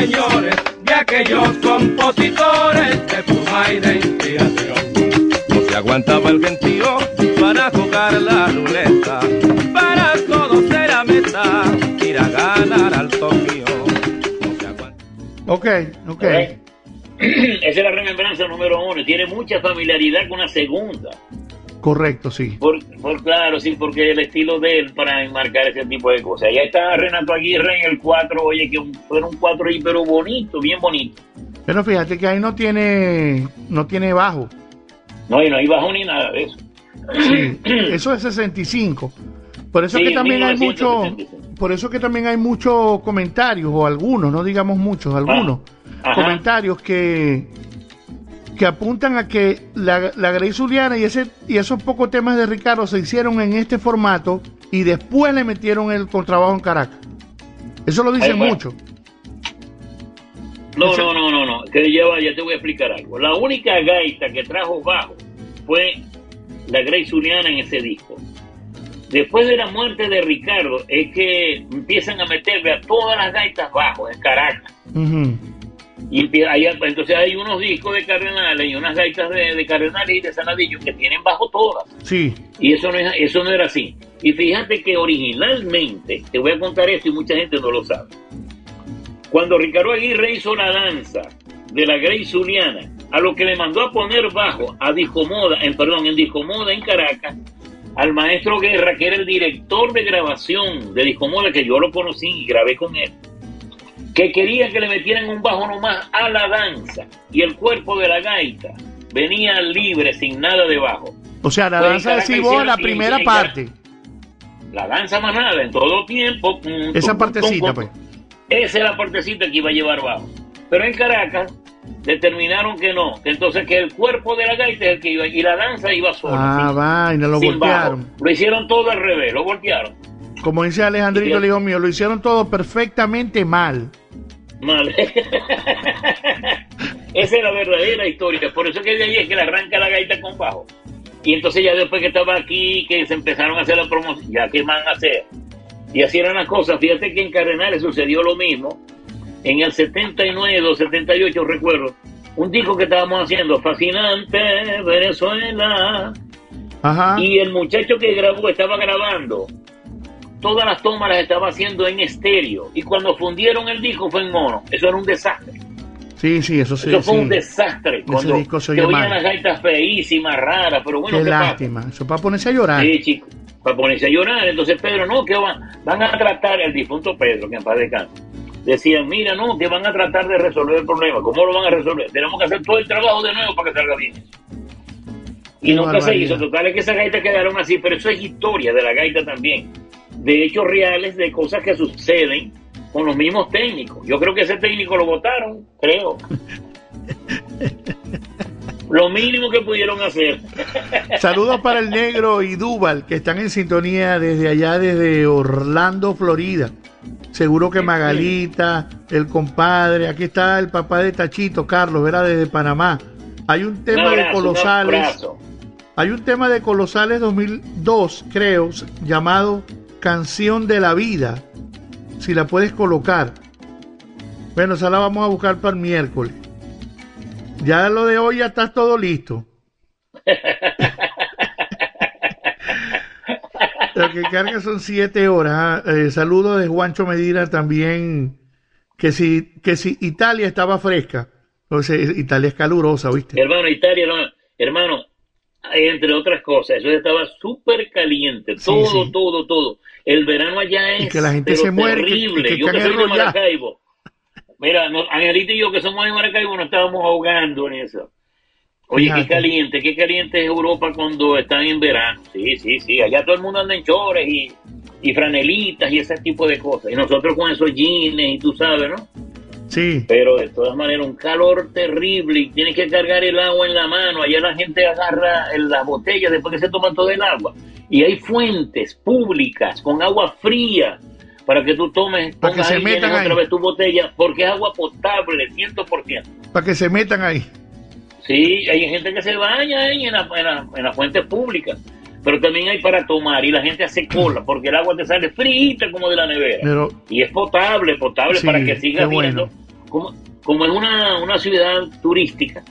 señores de aquellos compositores de puma y de inspiración. No se aguantaba el gentío para jugar la ruleta, para todos era meta, ir a ganar al Tokio. No se aguanta... Ok, ok. Esa es la remembranza número uno. Tiene mucha familiaridad con la segunda. Correcto, sí. Por, por claro, sí, porque el estilo de él para enmarcar ese tipo de cosas. Ya está Renato Aguirre en el 4, oye, que fue un 4 ahí, pero bonito, bien bonito. Pero fíjate que ahí no tiene, no tiene bajo. No, y no hay bajo ni nada de eso. Sí, eso es 65. Por eso Sí, que también hay mucho, 1965. por eso que también hay muchos comentarios, o algunos, no digamos muchos, algunos Ajá. comentarios que, que apuntan a que la, la Grey Zuliana y ese y esos pocos temas de Ricardo se hicieron en este formato y después le metieron el contrabajo en Caracas. Eso lo dicen mucho. No, Ese- no, no, no, no. Que lleva, ya te voy a explicar algo. La única gaita que trajo bajo fue la Grey Zuliana en ese disco. Después de la muerte de Ricardo, es que empiezan a meterle a todas las gaitas bajo en Caracas. Y hay- entonces hay unos discos de Cardenales y unas gaitas de, de Cardenales y de Sanadillo que tienen bajo todas. Sí, Y eso no, es, eso no era así. Y fíjate que originalmente, te voy a contar esto y mucha gente no lo sabe. Cuando Ricardo Aguirre hizo la danza de la Grey Zuliana, a lo que le mandó a poner bajo a Discomoda, en perdón, en Discomoda en Caracas, al maestro Guerra, que era el director de grabación de Discomoda, que yo lo conocí y grabé con él, que quería que le metieran un bajo nomás a la danza y el cuerpo de la gaita venía libre, sin nada de bajo. o sea, la Pues danza de hicieron- la primera parte, La danza más nada, en todo tiempo. mm, esa partecita, pues. Esa es la partecita que iba a llevar bajo. Pero en Caracas determinaron que no, que entonces que el cuerpo de la gaita es el que iba y la danza iba sola. Ah, sin- vaina, lo sin bajo. voltearon. Lo hicieron todo al revés, lo voltearon. Como dice Alejandrito, el hijo mío, lo hicieron todo perfectamente mal. Mal. Esa es la verdadera historia. Por eso que de ahí es que le arranca la gaita con bajo. Y entonces ya después que estaba aquí, que se empezaron a hacer la promoción, ya qué van a hacer. Y así eran las cosas. Fíjate que en Cardenales sucedió lo mismo. En el 79 o 78, recuerdo, un disco que estábamos haciendo, Fascinante Venezuela. Ajá. Y el muchacho que grabó estaba grabando. Todas las tomas las estaba haciendo en estéreo. Y cuando fundieron el disco fue en mono. Eso era un desastre. Sí, sí, eso sí. Eso fue sí. un desastre. Ese Cuando disco se mal. las gaitas feísimas, raras, pero bueno, Qué ¿qué pasa? lástima. Eso es para ponerse a llorar. Sí, chico, para ponerse a llorar. Entonces, Pedro, no, que van, van a tratar, el difunto Pedro, que en paz descanse, decían, mira, no, que van a tratar de resolver el problema. ¿Cómo lo van a resolver? Tenemos que hacer todo el trabajo de nuevo para que salga bien. Y nunca se hizo. Total es que esas gaitas quedaron así, pero eso es historia de la gaita también. De hechos reales, de cosas que suceden con los mismos técnicos. Yo creo que ese técnico lo votaron, creo. Lo mínimo que pudieron hacer. Saludos para el negro y Duval, que están en sintonía desde allá, desde Orlando, Florida. Seguro que Magalita, el compadre, aquí está el papá de Tachito, Carlos, ¿verdad? Desde Panamá. Hay un tema de Colosales. Hay un tema de Colosales 2002, creo, llamado Canción de la Vida. Si la puedes colocar. Bueno, esa la vamos a buscar para el miércoles. Ya lo de hoy ya está todo listo. Lo que carga son siete horas. ah. Eh, saludos de Juancho Medina también. Que si, que si Italia estaba fresca. Entonces, Italia es calurosa, ¿viste? Hermano, Italia, no, hermano, entre otras cosas, eso estaba súper caliente, Sí, todo, sí. todo, todo. El verano allá es Y que la gente se muere, terrible. que yo que soy de. Maracaibo. Mira, no, Angelita y yo que somos de Maracaibo nos estábamos ahogando en eso. Oye, Fíjate. qué caliente, qué caliente es Europa cuando están en verano. Sí, sí, sí, allá todo el mundo anda en chores y, y franelitas y ese tipo de cosas. Y nosotros con esos jeans y tú sabes, ¿no? Sí. Pero de todas maneras, un calor terrible y tienes que cargar el agua en la mano. Allá la gente agarra las botellas después que se toman todo el agua. Y hay fuentes públicas con agua fría para que tú tomes, Para que se ahí, metan otra vez tu botella, porque es agua potable, 100%. Para que se metan ahí. Sí, hay gente que se baña ahí en la, en la, en la fuente pública. Pero también hay para tomar y la gente hace cola porque el agua te sale frita como de la nevera. Pero Y es potable, potable Sí, para que bueno. viendo. Como, como es una, una ciudad turística.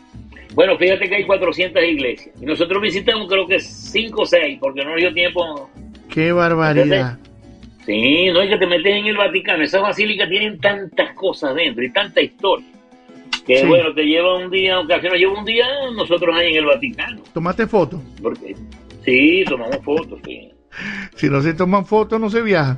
Bueno, fíjate que hay 400 iglesias. Y nosotros visitamos creo que 5 o 6, porque no nos dio tiempo. qué barbaridad. Sí, no es que te metes en el Vaticano. Esas basílicas tienen tantas cosas dentro y tanta historia. Que Sí. bueno, te lleva un día, aunque no lleva un día, nosotros ahí en el Vaticano. ¿Tomaste foto? Porque, sí, tomamos fotos, sí. Si no se toman fotos, no se viaja.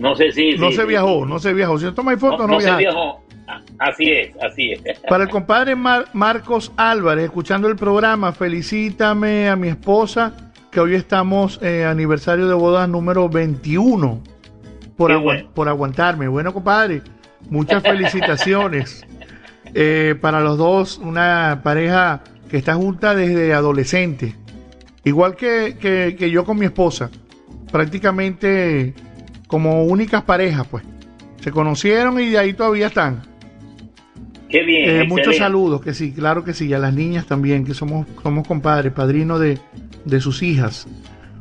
No sé si... No sí, se sí, viajó, no se viajó. Si no tomáis No, fotos, no, no se viaja. viajó. Ah, Así es, así es. Para el compadre Mar- Marcos Álvarez, escuchando el programa, felicítame a mi esposa, que hoy estamos eh, aniversario de bodas número 21, por, agua- bueno. por aguantarme. Bueno, compadre, muchas felicitaciones. Eh, para los dos, una pareja que está junta desde adolescente, igual que, que- que yo con mi esposa, prácticamente como únicas parejas, pues. Se conocieron y de ahí todavía están. Qué bien. Eh, muchos saludos, que sí, claro que sí, y a las niñas también, que somos, somos compadres, padrino de, de sus hijas.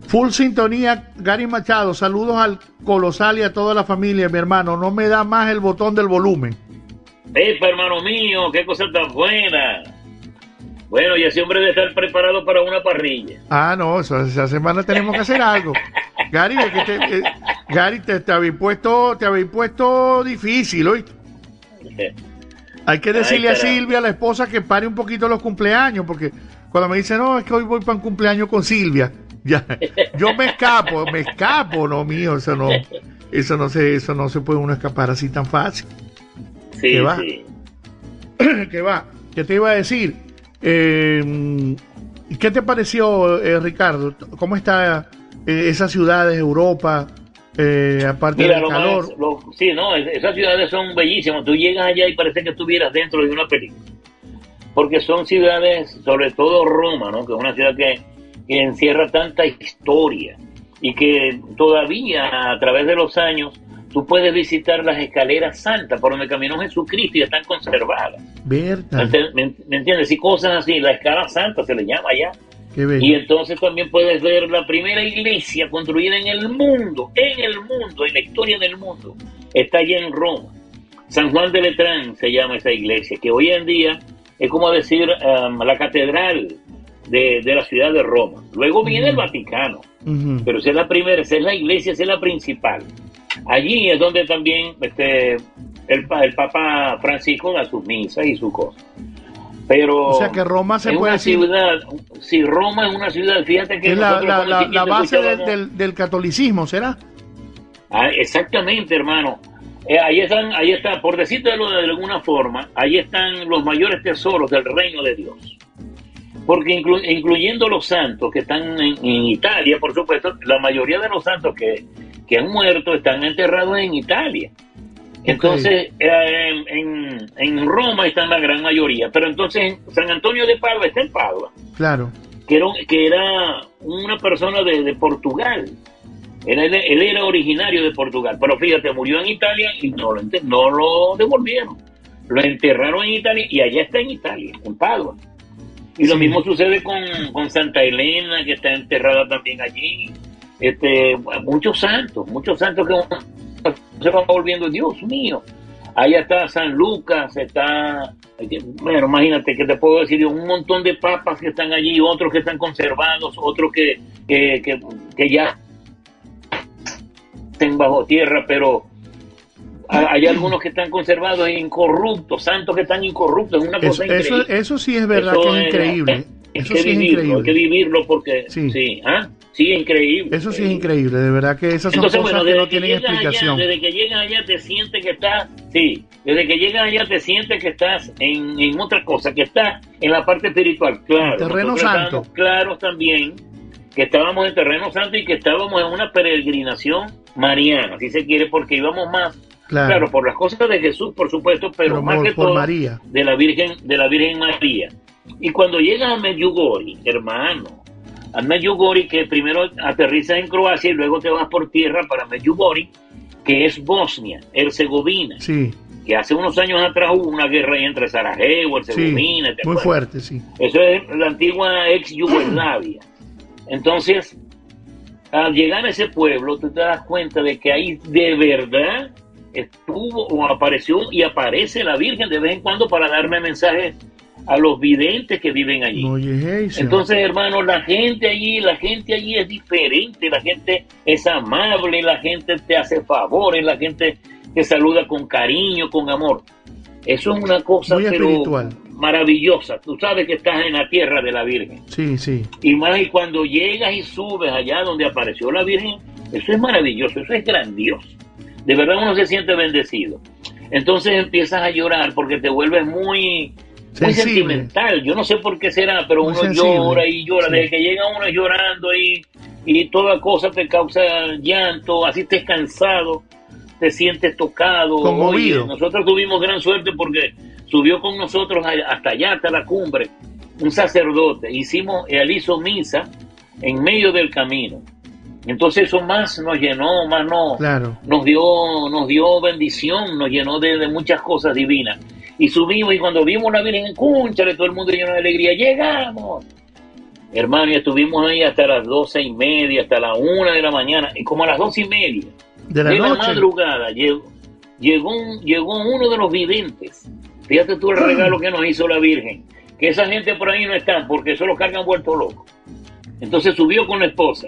Full sintonía, Gary Machado, saludos al colosal y a toda la familia, mi hermano. No me da más el botón del volumen. Epa, hermano mío, qué cosa tan buena. Bueno, y ese hombre debe estar preparado para una parrilla. Ah, no, eso, esa semana tenemos que hacer algo. Gary, es que te, eh, Gary, te, te habéis puesto, te habéis puesto difícil, ¿oíste? Hay que decirle Ay, a. Silvia, la esposa, que pare un poquito los cumpleaños, porque cuando me dice, no, es que hoy voy para un cumpleaños con Silvia, ya, yo me escapo, me escapo, no mío, eso no, eso no se, eso no se puede uno escapar así tan fácil. Sí, ¿Qué va? sí. ¿Qué va? ¿Qué te iba a decir? Eh, ¿Qué te pareció, eh, Ricardo? ¿Cómo está eh, esas ciudades, Europa, eh, aparte Mira, del lo calor? más, lo- sí, no, es- esas ciudades son bellísimas. Tú llegas allá y parece que estuvieras dentro de una película. Porque son ciudades, sobre todo Roma, ¿no? Que es una ciudad que, que encierra tanta historia y que todavía a través de los años tú puedes visitar las escaleras santas por donde caminó Jesucristo y están conservadas. ¿Me, Berta, ent- me- me entiendes? Y cosas así, la escala santa se le llama allá. qué bello. Y entonces también puedes ver la primera iglesia construida en el mundo, en el mundo, en la historia del mundo. Está allá en Roma. San Juan de Letrán se llama esa iglesia, que hoy en día es como decir um, la catedral de, de la ciudad de Roma. Luego viene el Vaticano, pero esa es la primera, esa es la iglesia, esa es la principal. Allí es donde también este, el, pa- el Papa Francisco da sus misas y sus cosas. Pero O sea que Roma se puede decir ciudad, si Roma es una ciudad, fíjate que es la, base del- del catolicismo, ¿será? Ah, exactamente, hermano. Eh, ahí están, ahí está, por decirlo de alguna forma, ahí están los mayores tesoros del reino de Dios. Porque inclu- incluyendo los santos que están en, en Italia, por supuesto, la mayoría de los santos que, que han muerto están enterrados en Italia. Entonces, eh, en, en Roma están la gran mayoría, pero entonces San Antonio de Padua está en Padua Claro. que era, un- que era una persona de, de Portugal. Era, él, él era originario de Portugal, pero fíjate, murió en Italia y no lo, no lo devolvieron. Lo enterraron en Italia y allá está en Italia, en Padua. Y lo mismo sucede con, con Santa Elena, que está enterrada también allí. Este, muchos santos, muchos santos que se van volviendo, Dios mío. Allá está San Lucas, está, bueno, imagínate que te puedo decir, un montón de papas que están allí, otros que están conservados, otros que, que, que, que ya estén bajo tierra, pero hay algunos que están conservados e incorruptos, santos que están incorruptos, es una Eso, cosa eso, increíble. eso sí es verdad Eso que es increíble. Hay Eso que sí es vivirlo, hay que increíble. vivirlo porque Sí. sí, ¿ah? sí, es increíble. Eso sí es increíble, de verdad que esas son Entonces, cosas bueno, que no que, tienen explicación. allá, desde que llegas allá te sientes que estás, sí, desde que llegas allá te sientes que estás en, en otra cosa, que estás en la parte espiritual, claro. En terreno santo. claros también que estábamos en terreno santo y que estábamos en una peregrinación mariana, si se quiere, porque íbamos más, Claro. claro, por las cosas de Jesús, por supuesto, pero, Pero más por- que por todo María. de la Virgen, de la Virgen María. Y cuando llegas a Medjugorje, hermano, a Medjugorje, que primero aterrizas en Croacia y luego te vas por tierra para Medjugorje, que es Bosnia, Herzegovina, Sí, que hace unos años atrás hubo una guerra ahí entre Sarajevo, sí, Herzegovina, ¿te muy fuerte, sí. Eso es la antigua ex Yugoslavia. Entonces, al llegar a ese pueblo, tú te das cuenta de que ahí de verdad estuvo o apareció y aparece la Virgen de vez en cuando para darme mensajes a los videntes que viven allí. Entonces, hermano, la gente allí, la gente allí es diferente, la gente es amable, la gente te hace favores, la gente te saluda con cariño, con amor. Eso es una cosa Muy pero espiritual. maravillosa. Tú sabes que estás en la tierra de la Virgen. Sí, sí. Y más y cuando llegas y subes allá donde apareció la Virgen, eso es maravilloso, eso es grandioso. De verdad uno se siente bendecido. Entonces empiezas a llorar porque te vuelves muy, muy Sensible. sentimental. Yo no sé por qué será, pero Muy uno sensible. llora y llora. Sí. Desde que llega uno llorando y, y toda cosa te causa llanto, así estés cansado, te sientes tocado. Conmovido. Oye, nosotros tuvimos gran suerte porque subió con nosotros hasta allá, hasta la cumbre, un sacerdote. Hicimos, él hizo misa en medio del camino. Entonces eso más nos llenó, más nos, Claro. nos dio, nos dio bendición, nos llenó de, de muchas cosas divinas. Y subimos y cuando vimos la Virgen, cúnchale, todo el mundo lleno de alegría, llegamos. Hermano, y estuvimos ahí hasta las doce y media, hasta la una de la mañana, y como a las doce y media De la de la madrugada llegó, llegó, un- llegó uno de los videntes. Fíjate tú el regalo que nos hizo la Virgen. Que esa gente por ahí no está porque eso lo cargan vuelto loco. Entonces subió con la esposa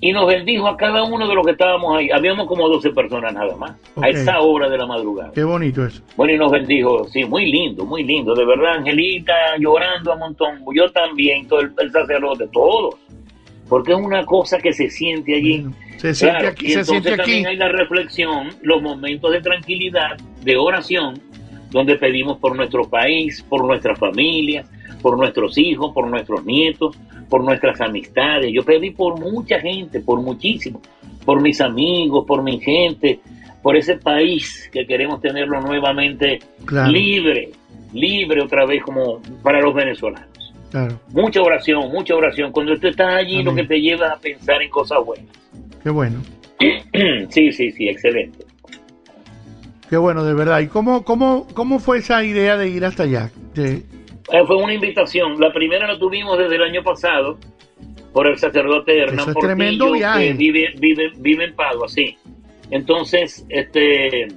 y nos bendijo a cada uno de los que estábamos ahí. Habíamos como 12 personas nada más a esa hora de la madrugada. Qué bonito eso. Bueno, y nos bendijo, sí, muy lindo, muy lindo, de verdad, Angelita llorando a montón, yo también, todo el, el sacerdote, todos, porque es una cosa que se siente allí. Bueno, se siente Claro, aquí, y se entonces siente también aquí. hay la reflexión, los momentos de tranquilidad, de oración, donde pedimos por nuestro país, por nuestras familias, por nuestros hijos, por nuestros nietos, por nuestras amistades. Yo pedí por mucha gente, por muchísimo, por mis amigos, por mi gente, por ese país que queremos tenerlo nuevamente Claro. libre, libre otra vez como para los venezolanos. Claro. Mucha oración, mucha oración. Cuando tú estás allí, lo que te lleva a pensar en cosas buenas. Qué bueno. sí, sí, sí, excelente. Qué bueno, de verdad. ¿Y cómo, cómo, cómo fue esa idea de ir hasta allá? De- Eh, fue una invitación. La primera la tuvimos desde el año pasado por el sacerdote Hernán es Portillo, tremendo viaje. que vive, vive, vive en Padua, sí. Entonces, este,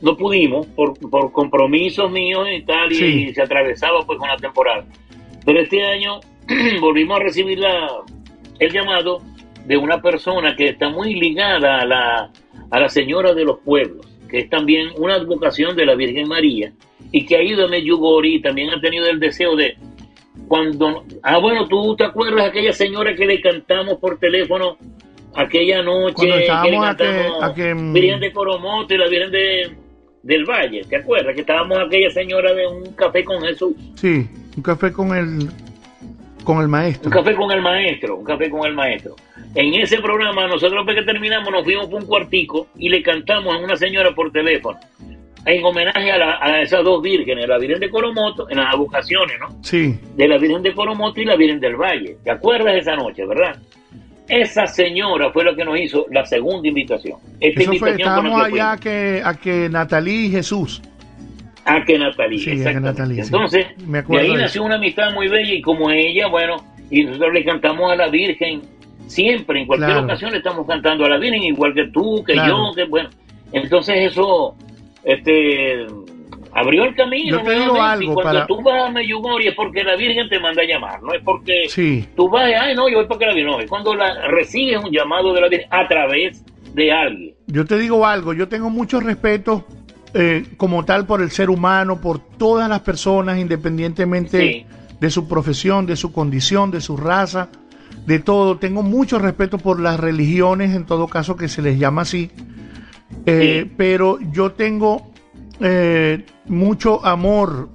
no pudimos por, por compromisos míos y tal, y se atravesaba pues con la temporada. Pero este año volvimos a recibir la, el llamado de una persona que está muy ligada a la, a la Señora de los Pueblos, que es también una advocación de la Virgen María, y que ha ido a Medjugorje y también ha tenido el deseo de cuando ah bueno tú te acuerdas de aquella señora que le cantamos por teléfono aquella noche Cuando que le que- a que, mm, Virgen de Coromoto y la Virgen de del Valle te acuerdas que estábamos aquella señora de un café con Jesús. Sí, un café con el, con el maestro. un café con el maestro, un café con el maestro. En ese programa, nosotros después que terminamos, nos fuimos por un cuartico y le cantamos a una señora por teléfono, en homenaje a, la- a esas dos vírgenes, la Virgen de Coromoto, en las vocaciones, ¿no? Sí, De la Virgen de Coromoto y la Virgen del Valle. ¿Te acuerdas de esa noche, verdad? Esa señora fue la que nos hizo la segunda invitación. Esta eso invitación estábamos allá a que, a que Natalí y Jesús. A que Natalie, Sí, a que. Natalie, sí. Entonces, Me de ahí de nació una amistad muy bella y como ella, bueno, y nosotros le cantamos a la Virgen siempre, en cualquier Claro. ocasión le estamos cantando a la Virgen, igual que tú, que Claro. yo, que bueno. Entonces eso, este, abrió el camino. Yo te digo nuevamente, y algo, cuando para- tú vas a Medjugorje es porque la Virgen te manda a llamar, no es porque Sí, tú vas, ay no, yo voy porque la Virgen, no, es cuando la, recibes un llamado de la Virgen a través de alguien. yo te digo algo, yo tengo mucho respeto eh, como tal por el ser humano, por todas las personas, independientemente Sí. de su profesión, de su condición, de su raza, de todo. Tengo mucho respeto por las religiones, en todo caso que se les llama así. Eh, Sí. Pero yo tengo eh, mucho amor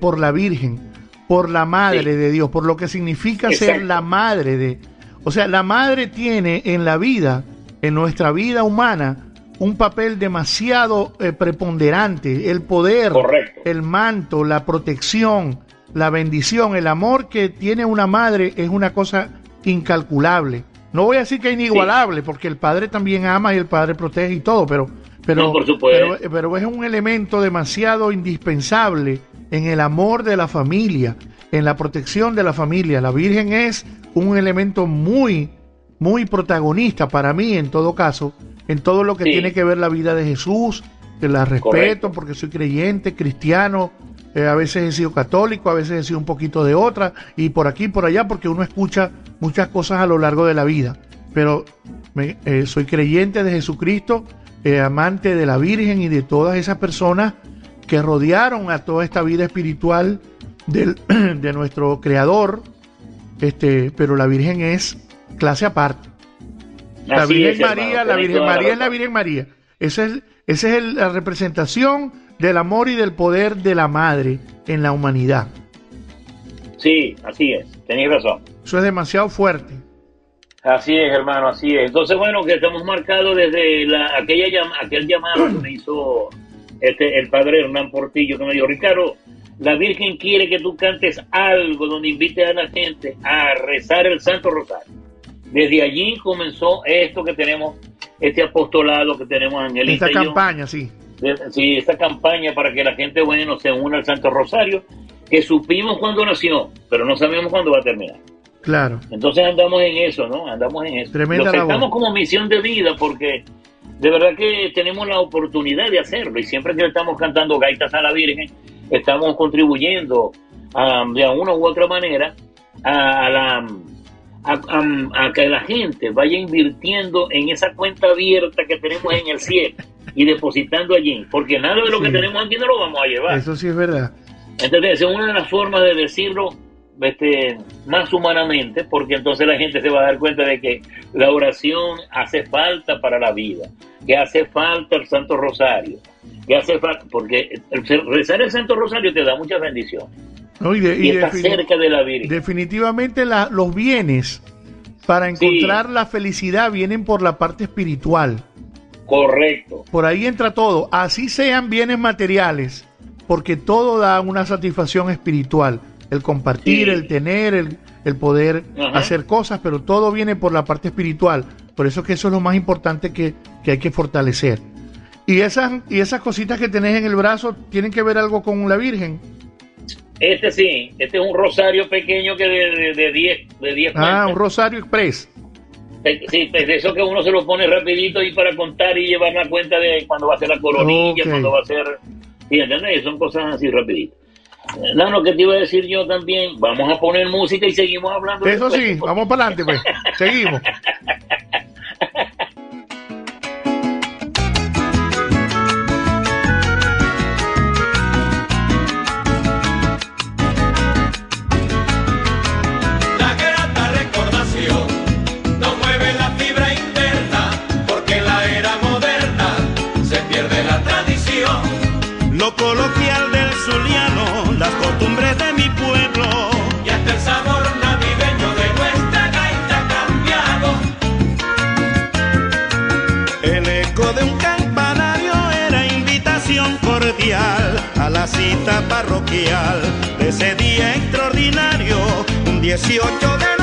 por la Virgen, por la Madre Sí. de Dios, por lo que significa ser la Madre de... O sea, la Madre tiene en la vida, en nuestra vida humana, un papel demasiado eh, preponderante, el poder, Correcto. el manto, la protección, la bendición, el amor que tiene una madre es una cosa incalculable. No voy a decir que es inigualable, porque el padre también ama y el padre protege y todo, pero, pero, No, por supuesto. pero, pero es un elemento demasiado indispensable en el amor de la familia, en la protección de la familia. La Virgen es un elemento muy, muy protagonista para mí en todo caso, en todo lo que Sí. tiene que ver la vida de Jesús, que la respeto Correcto. porque soy creyente, cristiano, eh, a veces he sido católico, a veces he sido un poquito de otra, y por aquí y por allá, porque uno escucha muchas cosas a lo largo de la vida. Pero me- eh, soy creyente de Jesucristo, eh, amante de la Virgen y de todas esas personas que rodearon a toda esta vida espiritual del- de nuestro creador, este, pero la Virgen es clase aparte. La Así Virgen es, María, hermano, la Virgen toda la María es la. Virgen María. Esa es, esa es el- la representación del amor y del poder de la madre en la humanidad. Sí, así es, tenéis razón. Eso es demasiado fuerte. Así es, hermano, así es. Entonces, bueno, que estamos marcados desde la, aquella llama, aquel llamado que me hizo este, el padre Hernán Portillo, que me dijo, Ricardo, la Virgen quiere que tú cantes algo donde invites a la gente a rezar el Santo Rosario. Desde allí comenzó esto que tenemos, este apostolado que tenemos Angelita Esta yo. campaña, sí. sí, esta campaña para que la gente bueno se una al Santo Rosario, que supimos cuando nació, pero no sabemos cuándo va a terminar. Claro. Entonces andamos en eso, ¿no? Andamos en eso. Tremenda Lo aceptamos como misión de vida porque de verdad que tenemos la oportunidad de hacerlo y siempre que estamos cantando gaitas a la Virgen, estamos contribuyendo a, de una u otra manera a, la a, a- a que la gente vaya invirtiendo en esa cuenta abierta que tenemos en el cielo y depositando allí, porque nada de lo que tenemos aquí no lo vamos a llevar. Eso sí es verdad. Entonces, es una de las formas de decirlo este, más humanamente, porque entonces la gente se va a dar cuenta de que la oración hace falta para la vida, que hace falta el Santo Rosario, que hace falta, porque rezar el Santo Rosario te da muchas bendiciones ¿no? Y, de- y, y está cerca de la Virgen. definitivamente la- los bienes para encontrar la felicidad vienen por la parte espiritual. Correcto. Por ahí entra todo. Así sean bienes materiales, porque todo da una satisfacción espiritual. El compartir, Sí. el tener, el, el poder Ajá. hacer cosas, pero todo viene por la parte espiritual. Por eso es que eso es lo más importante que, que hay que fortalecer. Y esas, y esas cositas que tenés en el brazo tienen que ver algo con la Virgen. Este sí, este es un rosario pequeño que de 10 de 10 de 10 Ah, un Rosario Express. Sí, pues de eso que uno se lo pone rapidito y para contar y llevar la cuenta de cuando va a ser la coronilla, cuando va a ser... Sí, ¿entendés? Son cosas así rapiditas. No, lo que te iba a decir yo también, vamos a poner música y seguimos hablando. Eso después, sí, vamos para adelante, pues. Seguimos. Cita parroquial de ese día extraordinario, un 18 de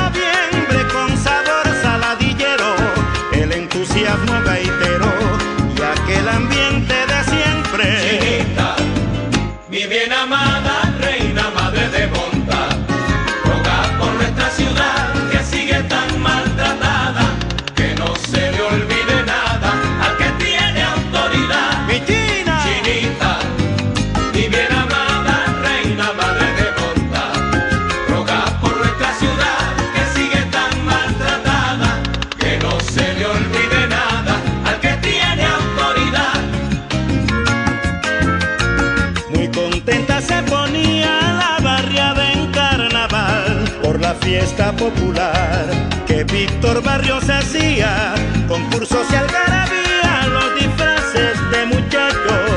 fiesta popular que Víctor Barrios hacía, concursos y algarabía, los disfraces de muchachos,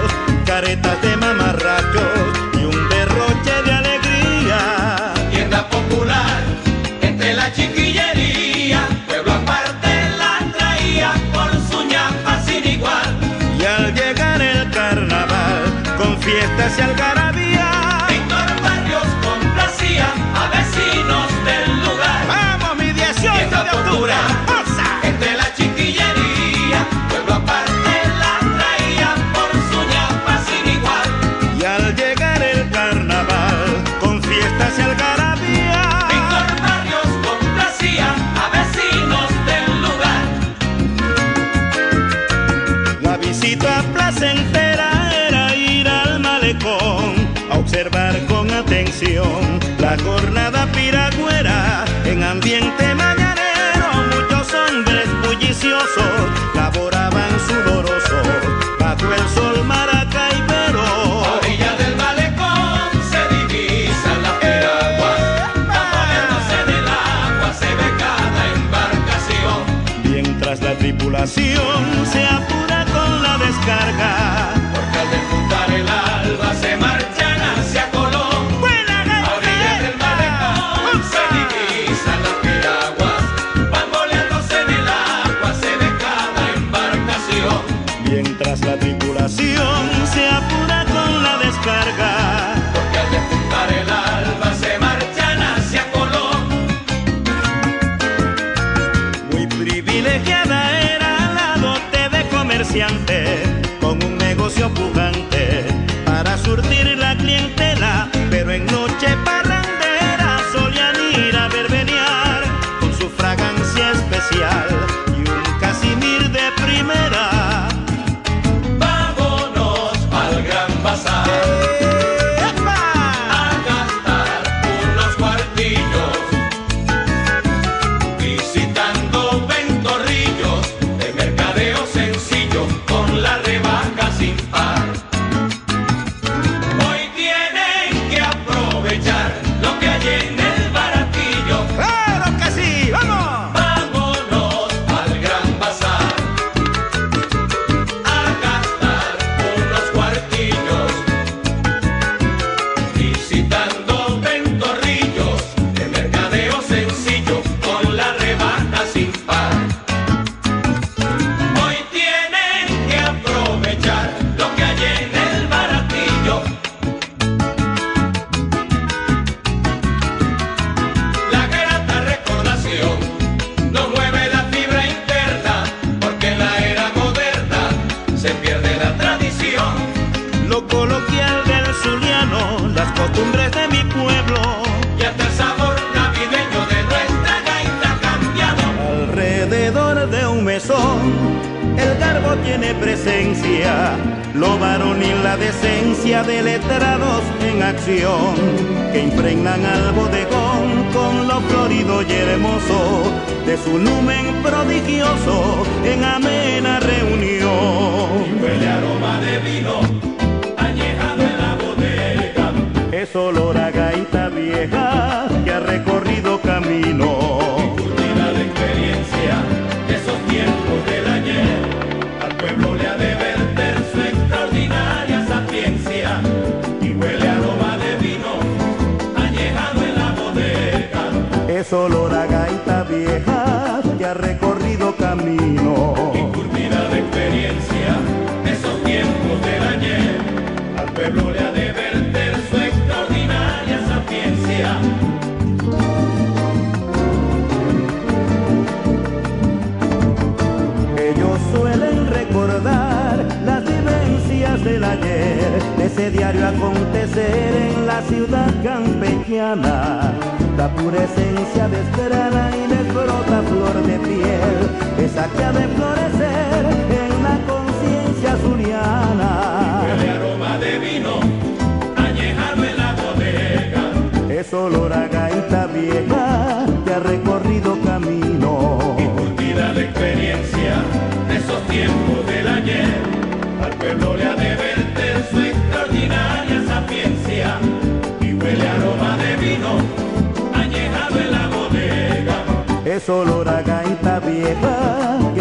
caretas de mamarrachos y un derroche de alegría. tienda popular entre la chiquillería, pueblo aparte la traía por su ñapa sin igual. Y al llegar el carnaval, con fiestas y algarabía, Fiesta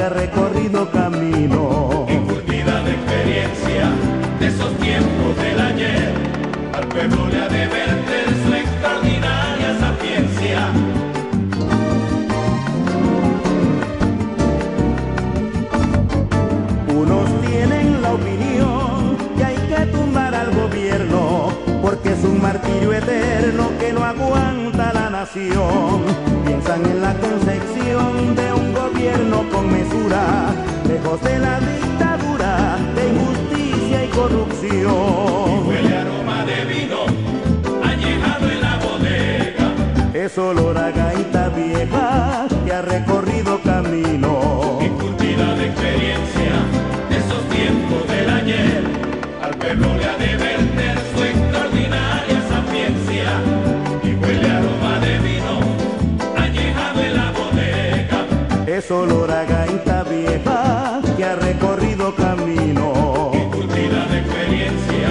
larga recorrido camino. Encurtida de experiencia de esos tiempos del ayer, al pueblo le ha de verte su extraordinaria sapiencia. Unos tienen la opinión que hay que tumbar al gobierno, porque es un martirio eterno que no aguanta nación. Piensan en la concepción de un gobierno con mesura, lejos de la dictadura, de injusticia y corrupción. Y huele aroma de vino, añejado en la bodega. Es olor a gaita vieja que ha recorrido camino. Y curtida de experiencia de esos tiempos. es olor a gaita vieja que ha recorrido camino. Y curtida de experiencia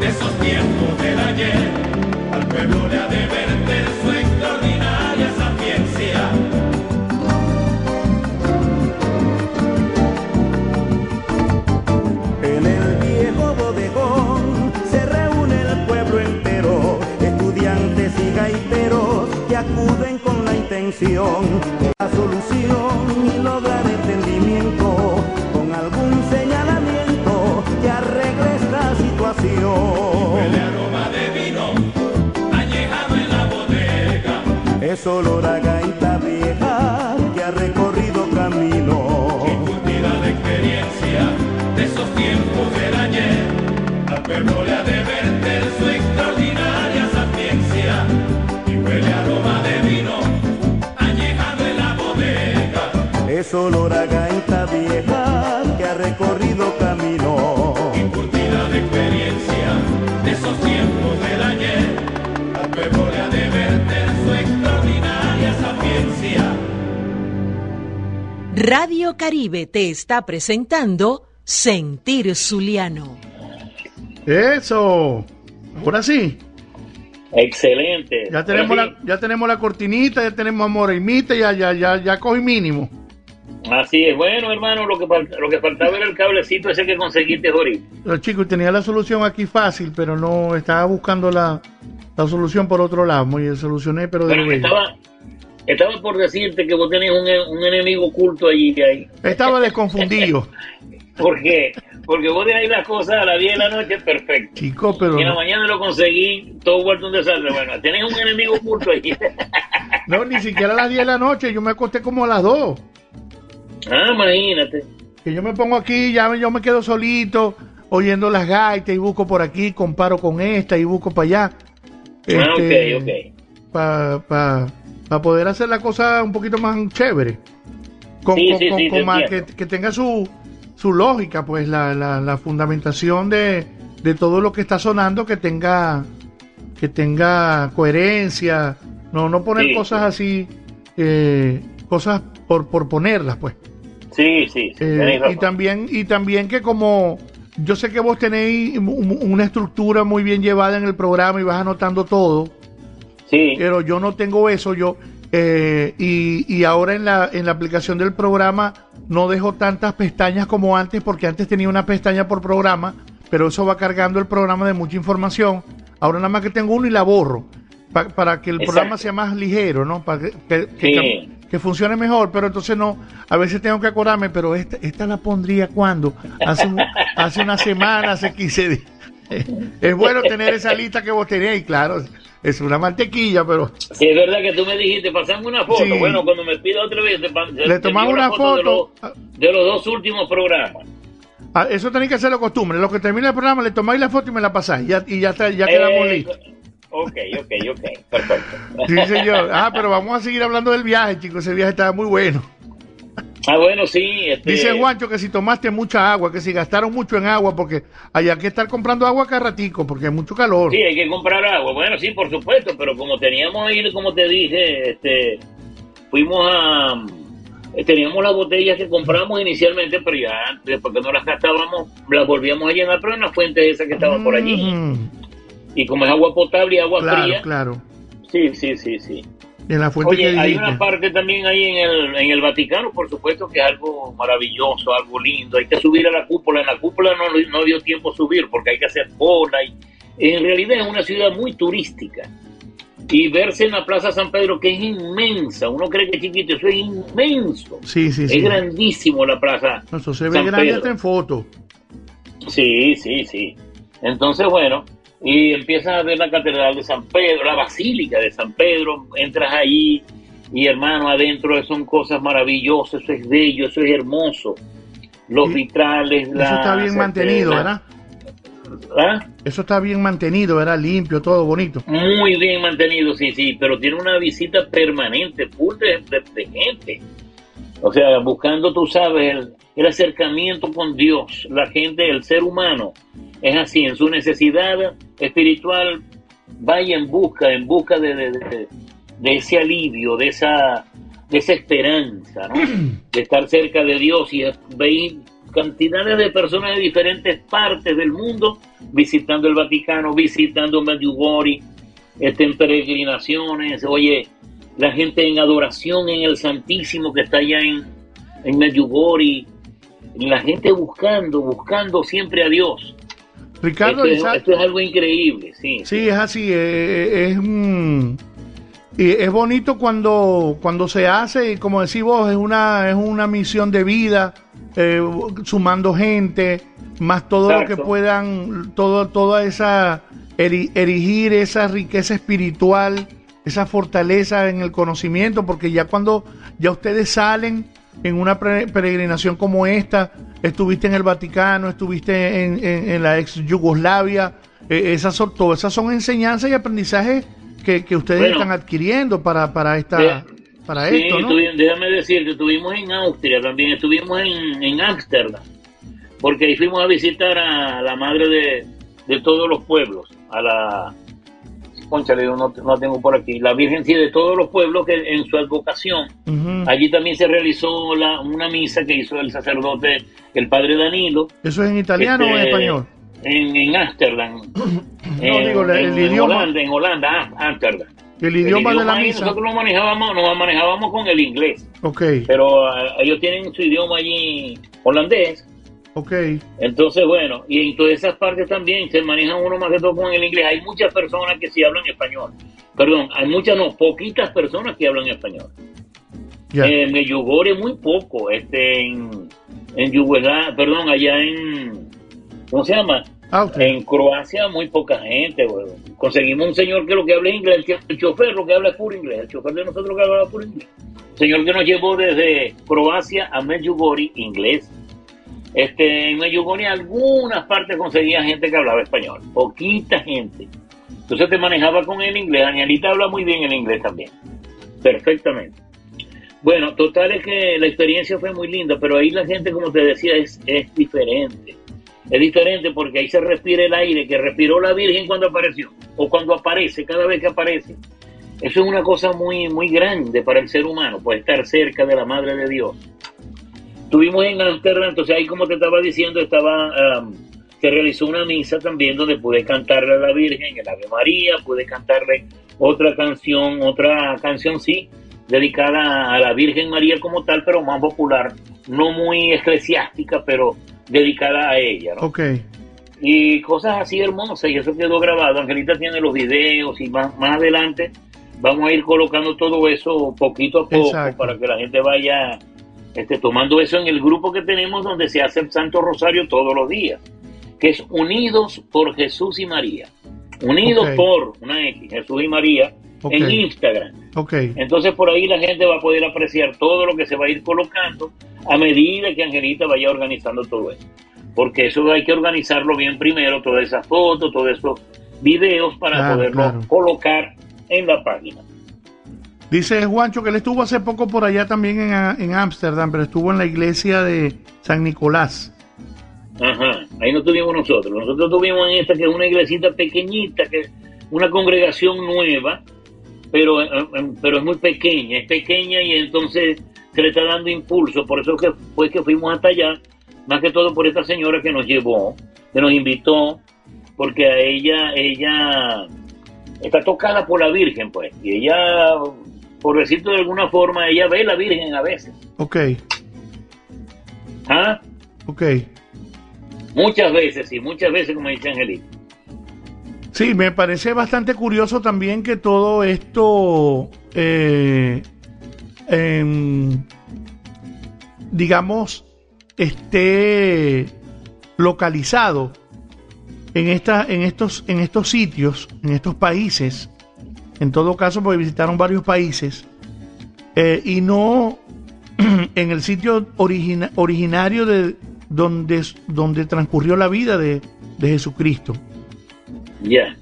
de esos tiempos del ayer, al pueblo le ha de verter su extraordinaria sapiencia. En el viejo bodegón se reúne el pueblo entero, estudiantes y gaiteros que acuden con la intención solo la gaita vieja que ha recorrido camino. Que cultiva la experiencia de esos tiempos del ayer, al pueblo le ha de verter su extraordinaria sapiencia y huele aroma de vino añejado en la bodega. Es solo la gaita Radio Caribe te está presentando Sentir Zuliano. Eso. Ahora sí. Excelente. Ya tenemos, la, ya tenemos la cortinita, ya tenemos a Moreimita, ya, ya, ya, ya cogí mínimo. sí. Así es. Bueno, hermano, lo que, lo que faltaba era el cablecito ese que conseguiste ahorita. Los chicos, tenía la solución aquí fácil, pero no estaba buscando la, la solución por otro lado. Muy solucioné, pero de Bueno, lo bello. estaba, estaba por decirte que vos tenés un, un enemigo oculto allí. ahí. Estaba desconfundido. ¿Por qué? Porque vos dejáis las cosas a las 10 de la noche, perfecto. Chico, pero Y en la mañana lo conseguí, todo vuelto un desastre. Bueno, tenés un enemigo oculto ahí. no, ni siquiera a las 10 de la noche, yo me acosté como a las 2. ah, imagínate. Que yo me pongo aquí, ya yo me quedo solito, oyendo las gaitas y busco por aquí, comparo con esta y busco para allá. Este, Ah, ok, ok. Para poder hacer la cosa un poquito más chévere. Con, Sí, con- sí, con- sí, con te más- que, que tenga su, su lógica, pues la, la, la fundamentación de, de todo lo que está sonando, que tenga que tenga coherencia, no no poner cosas así, eh, cosas por, por ponerlas, pues. Sí, sí, sí, Eh, y también y también que como yo sé que vos tenéis un- una estructura muy bien llevada en el programa y vas anotando todo, Sí, pero yo no tengo eso yo eh, y, y ahora en la en la aplicación del programa no dejo tantas pestañas como antes porque antes tenía una pestaña por programa pero eso va cargando el programa de mucha información ahora nada más que tengo uno y la borro pa- para que el Exacto. programa sea más ligero no para que, que- Sí. funcione mejor pero entonces no a veces tengo que acordarme pero esta, esta la pondría cuando hace un- hace una semana hace 15 días es bueno tener esa lista que vos tenéis claro es una mantequilla pero sí, es verdad que tú me dijiste, pasame una foto. Sí. Bueno, cuando me pida otra vez, te, Le tomamos una foto. De los, de los dos últimos programas. Ah, eso tenéis que hacerlo costumbre. Lo que termine el programa, le tomáis la foto y me la pasáis. Ya, y ya, está, ya quedamos Eh, listos. Ok, ok, ok, perfecto. Sí, señor. Ah, pero vamos a seguir hablando del viaje, chicos. Ese viaje estaba muy bueno. Ah, bueno, sí. Este, Dice Juancho que si tomaste mucha agua, que si gastaron mucho en agua, porque hay que estar comprando agua cada ratico, porque hay mucho calor. Sí, hay que comprar agua. Bueno, sí, por supuesto, pero como teníamos ahí, como te dije, este, fuimos a... eh, Teníamos las botellas que compramos inicialmente, pero ya después que no las gastábamos, las volvíamos a llenar, pero en la fuente esa que estaba por allí. Mm, Y como es agua potable y agua claro, fría, claro. sí, sí, sí, sí. En la fuente que Oye, hay una parte también ahí en el, en el Vaticano, por supuesto, que es algo maravilloso, algo lindo. Hay que subir a la cúpula. En la cúpula no, no dio tiempo subir porque hay que hacer cola. Y, en realidad es una ciudad muy turística. Y verse en la Plaza San Pedro, que es inmensa. Uno cree que es chiquito, eso es inmenso. Sí, sí, sí. Es grandísimo la plaza. Eso se ve San grande Pedro. hasta en foto. Sí, sí, sí. Entonces, bueno, y empiezas a ver la Catedral de San Pedro, la Basílica de San Pedro, entras ahí y hermano, adentro son cosas maravillosas, eso es bello, eso es hermoso. Los Y vitrales, Eso está bien mantenido, ¿verdad? ¿Ah? Eso está bien mantenido, ¿verdad? Limpio, todo bonito. Muy bien mantenido, sí, sí, pero tiene una visita permanente, full de, de- de gente. O sea, buscando, tú sabes, el, el acercamiento con Dios. La gente, el ser humano, es así, en su necesidad espiritual, vaya en busca, en busca de, de- de- de ese alivio, de esa, de esa esperanza, ¿no? De estar cerca de Dios y veis cantidades de personas de diferentes partes del mundo visitando el Vaticano, visitando Medjugorje, este, en peregrinaciones, oye, la gente en adoración en el Santísimo que está allá en, en Medjugorje, la gente buscando, buscando siempre a Dios. Ricardo, esto, es, Isaac- esto es algo increíble, sí. Sí, es así, eh, es, mm, y es bonito cuando, cuando se hace, y como decís vos, es una, es una misión de vida, eh, sumando gente, más todo lo que puedan, todo, toda esa, eri- erigir esa riqueza espiritual, esa fortaleza en el conocimiento, porque ya cuando ya ustedes salen en una peregrinación como esta, estuviste en el Vaticano, estuviste en, en- en la ex Yugoslavia, eh, esas son, todas esas son enseñanzas y aprendizajes que, que ustedes Bueno. están adquiriendo para, para esta... Para Sí, esto, ¿no? tuvi- déjame decir que estuvimos en Austria también, estuvimos en, en Ámsterdam, porque ahí fuimos a visitar a la madre de, de todos los pueblos, a la, conchale, no, no tengo por aquí, la Virgen sí, de todos los pueblos que en su advocación, allí también se realizó la, una misa que hizo el sacerdote, el padre Danilo, ¿Eso es en italiano o en este, español? en, en Ámsterdam, en, digo, el en- idioma. Holanda, en Holanda, Am- Ámsterdam. El idioma de la ahí misa. Nosotros lo manejábamos, nos manejábamos con el inglés, Ok, pero ah, ellos tienen su idioma allí holandés. Ok. Entonces, bueno, y en todas esas partes también se maneja uno más que todo con el inglés. Hay muchas personas que sí hablan español. Perdón, hay muchas, no, poquitas personas que hablan español. En Medjugorje muy poco, este, en, en Yugoslavia, perdón, allá en, ¿cómo se llama? Austria. En Croacia muy poca gente, güey. Conseguimos un señor que lo que habla es inglés, el chofer lo que habla es puro inglés, el chofer de nosotros lo que habla es puro inglés. Señor que nos llevó desde Croacia a Medjugorje, inglés. Este, en Medjugorje algunas partes conseguía gente que hablaba español, poquita gente. Entonces te manejaba con el inglés. Danielita habla muy bien el inglés también, perfectamente. Bueno, total es que la experiencia fue muy linda, pero ahí la gente, como te decía, es, es diferente. Es diferente porque ahí se respira el aire que respiró la Virgen cuando apareció, o cuando aparece, cada vez que aparece. Eso es una cosa muy, muy grande para el ser humano, pues estar cerca de la Madre de Dios. Estuvimos en Amsterdam, entonces ahí como te estaba diciendo, estaba am, se realizó una misa también donde pude cantarle a la Virgen el Ave María, pude cantarle otra canción, otra canción sí, dedicada a la Virgen María como tal, pero más popular, no muy eclesiástica, pero dedicada a ella, ¿no? Ok. y cosas así hermosas y eso quedó grabado. Angelita tiene los videos y más, más adelante vamos a ir colocando todo eso poquito a poco Exacto. para que la gente vaya este, tomando eso en el grupo que tenemos donde se hace el Santo Rosario todos los días, que es Unidos por Jesús y María. Unidos por una X, Jesús y María, en Instagram. Ok. Entonces por ahí la gente va a poder apreciar todo lo que se va a ir colocando a medida que Angelita vaya organizando todo eso. Porque eso hay que organizarlo bien primero, todas esas fotos, todos esos videos para Claro, poderlo claro. colocar en la página. Dice Juancho que él estuvo hace poco por allá también en Ámsterdam, pero estuvo en la iglesia de San Nicolás. Ajá, ahí no tuvimos nosotros. Nosotros tuvimos en esta que es una iglesita pequeñita, que una congregación nueva, pero, eh, eh, pero es muy pequeña, es pequeña y entonces se le está dando impulso. Por eso fue que fuimos hasta allá, más que todo por esta señora que nos llevó, que nos invitó, porque a ella, ella está tocada por la Virgen, pues, y ella, por decirlo de alguna forma, ella ve la Virgen a veces. Ok, ¿Ah? ok. Muchas veces, sí, muchas veces, como dice Angelita. Sí, me parece bastante curioso también que todo esto, eh, em, digamos, esté localizado en, esta, en, estos, en estos sitios, en estos países. En todo caso, porque visitaron varios países. eh, y no en el sitio origina- originario de donde, donde transcurrió la vida de, de Jesucristo. Ya.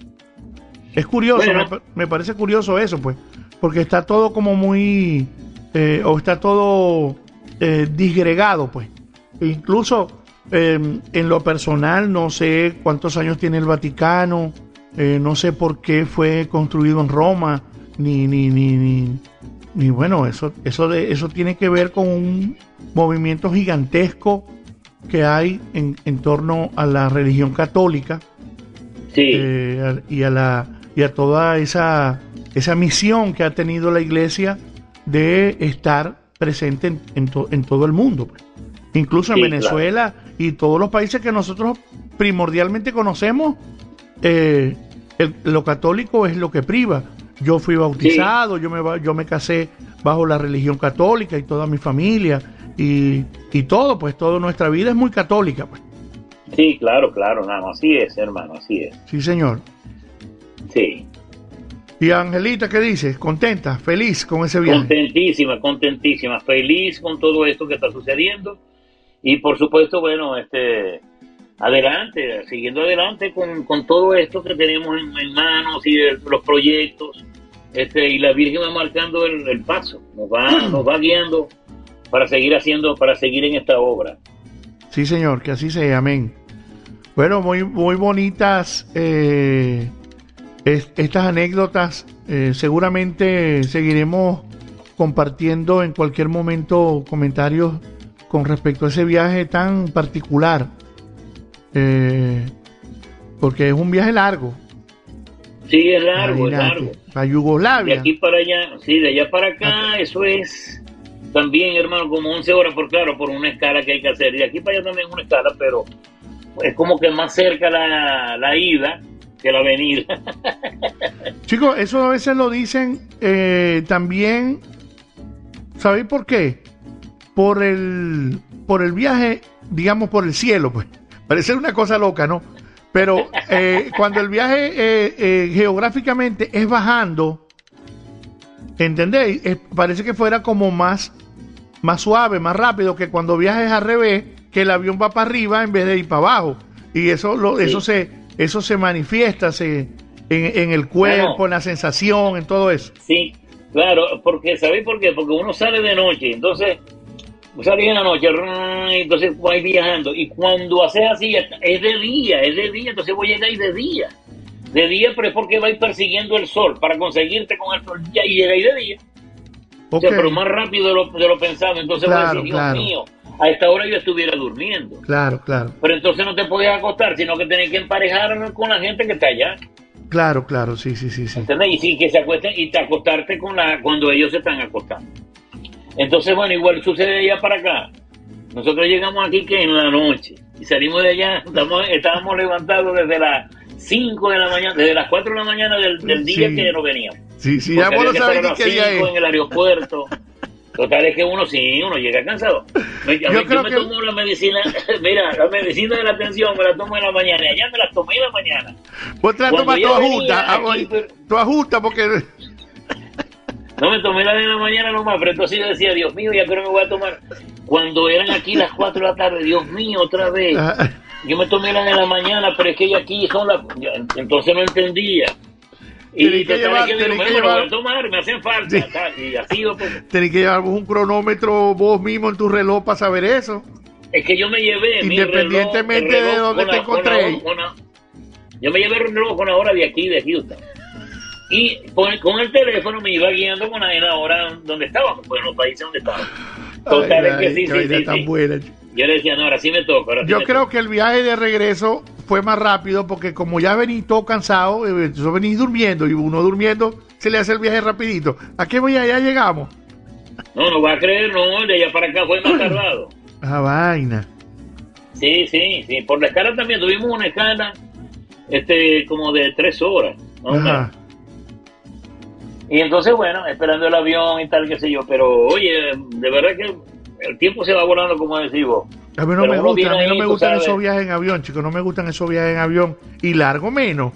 Es curioso, Bueno. me, pa- me parece curioso eso, pues, porque está todo como muy, eh, o está todo eh, disgregado, pues. Incluso eh, en lo personal, no sé cuántos años tiene el Vaticano, eh, no sé por qué fue construido en Roma, ni, ni, ni, ni, ni bueno, eso, eso, de, eso tiene que ver con un movimiento gigantesco que hay en, en torno a la religión católica Sí. eh, y a la y a toda esa esa misión que ha tenido la iglesia de estar presente en, en to- en todo el mundo pues. incluso en Venezuela y todos los países que nosotros primordialmente conocemos eh, el- lo católico es lo que priva yo fui bautizado yo me yo me casé bajo la religión católica y toda mi familia y, y todo pues toda nuestra vida es muy católica pues Sí, claro, claro, así es, hermano, así es. sí señor Sí. Y Angelita, ¿qué dices? ¿Contenta? ¿Feliz con ese viaje? Contentísima, contentísima, feliz con todo esto que está sucediendo. Y por supuesto, bueno, este adelante, siguiendo adelante con, con todo esto que tenemos en, en manos y los proyectos. este, y la Virgen va marcando el, el paso, nos va, nos va guiando para seguir haciendo, para seguir en esta obra. Sí, señor, que así sea, amén. Bueno, muy, muy bonitas eh, es- estas anécdotas. Eh, seguramente seguiremos compartiendo en cualquier momento comentarios con respecto a ese viaje tan particular. Eh, porque es un viaje largo. Sí, es largo, es largo. A De Yugoslavia. aquí para allá, sí, de allá para acá, eso es también, hermano, como 11 horas, por claro, por una escala que hay que hacer. Y de aquí para allá también es una escala, pero es como que más cerca la, la ida que la venida. Chicos, eso a veces lo dicen eh, también. ¿Sabéis por qué? Por el, por el viaje, digamos, por el cielo, pues. Parece una cosa loca, ¿no? Pero eh, cuando el viaje eh, eh, geográficamente es bajando, ¿entendéis? Es- parece que fuera como más, más suave, más rápido que cuando viajes al revés, que el avión va para arriba en vez de ir para abajo. Y eso, lo, Sí. eso se, eso se manifiesta se, en, en el cuerpo, Bueno. en la sensación, en todo eso. Sí, claro, porque ¿sabéis por qué? Porque uno sale de noche, entonces salí en la noche, entonces voy viajando y cuando haces así es de día, es de día, entonces voy a llegar de día. De día, pero es porque vais persiguiendo el sol para conseguirte con el sol y llegáis de día. O sea, pero más rápido de lo, de lo pensado. Entonces voy a Claro, decir, Dios claro. mío, a esta hora yo estuviera durmiendo. Claro, claro, Pero entonces no te podías acostar, sino que tenés que emparejar con la gente que está allá. claro, claro, sí, sí, sí, sí. ¿Entendés? Y sí, que se acuesten y te acostarte con la, cuando ellos se están acostando. Entonces, bueno, igual sucede de allá para acá. Nosotros llegamos aquí que en la noche y salimos de allá, estamos- estábamos levantados desde las 5 de la mañana, desde las 4 de la mañana del, del día Sí. que nos veníamos. Sí, sí, ya vos sabés qué día 5 es. en el aeropuerto. Total es que uno sí, uno llega cansado. Me- a Yo mí- Yo, me que- tomo la medicina, mira, la medicina de la atención me la tomo en la mañana y allá me la tomé en la mañana. Vos te la tomas aquí, voy- pero- tu ajusta porque... No me tomé la de la mañana nomás, pero entonces yo decía, Dios mío, ya creo que me voy a tomar. Cuando eran aquí las 4 de la tarde, Dios mío, otra vez. Ah, Yo me tomé la de la mañana, pero es que ya aquí son las... Entonces no entendía. Y que llevar- que tenés que "Bueno, lo voy a tomar, me hacen falta. Sí. tal, Y así pues, Tenés que llevar un cronómetro vos mismo en tu reloj para saber eso. Es que yo me llevé mi Independientemente reloj- el reloj de dónde te la- yo me llevé el reloj con la hora de aquí, de Houston. Y con, con el teléfono me iba guiando con la, en la hora donde estábamos, pues en los países donde estábamos. Total, Ay, es que ay, sí, sí, sí, tan sí. buena. Yo le decía, no, ahora sí me toca. Ahora Yo me creo que el viaje de regreso fue más rápido porque como ya venís todo cansado, eh, entonces venís durmiendo y uno durmiendo se le hace el viaje rapidito. ¿A qué voy? Ya llegamos. No, no va a creer, no, de allá para acá fue más tardado. Ah, vaina. Sí, sí, sí. Por la escala también tuvimos una escala este, como de tres horas. más o menos. Ajá. Y entonces, bueno, esperando el avión y tal, qué sé yo. Pero, oye, de verdad que el tiempo se va volando, como decís vos. A mí no Pero me gusta, a mí no ahí, me gustan sabes. esos viajes en avión, chicos, no me gustan esos viajes en avión y largo menos.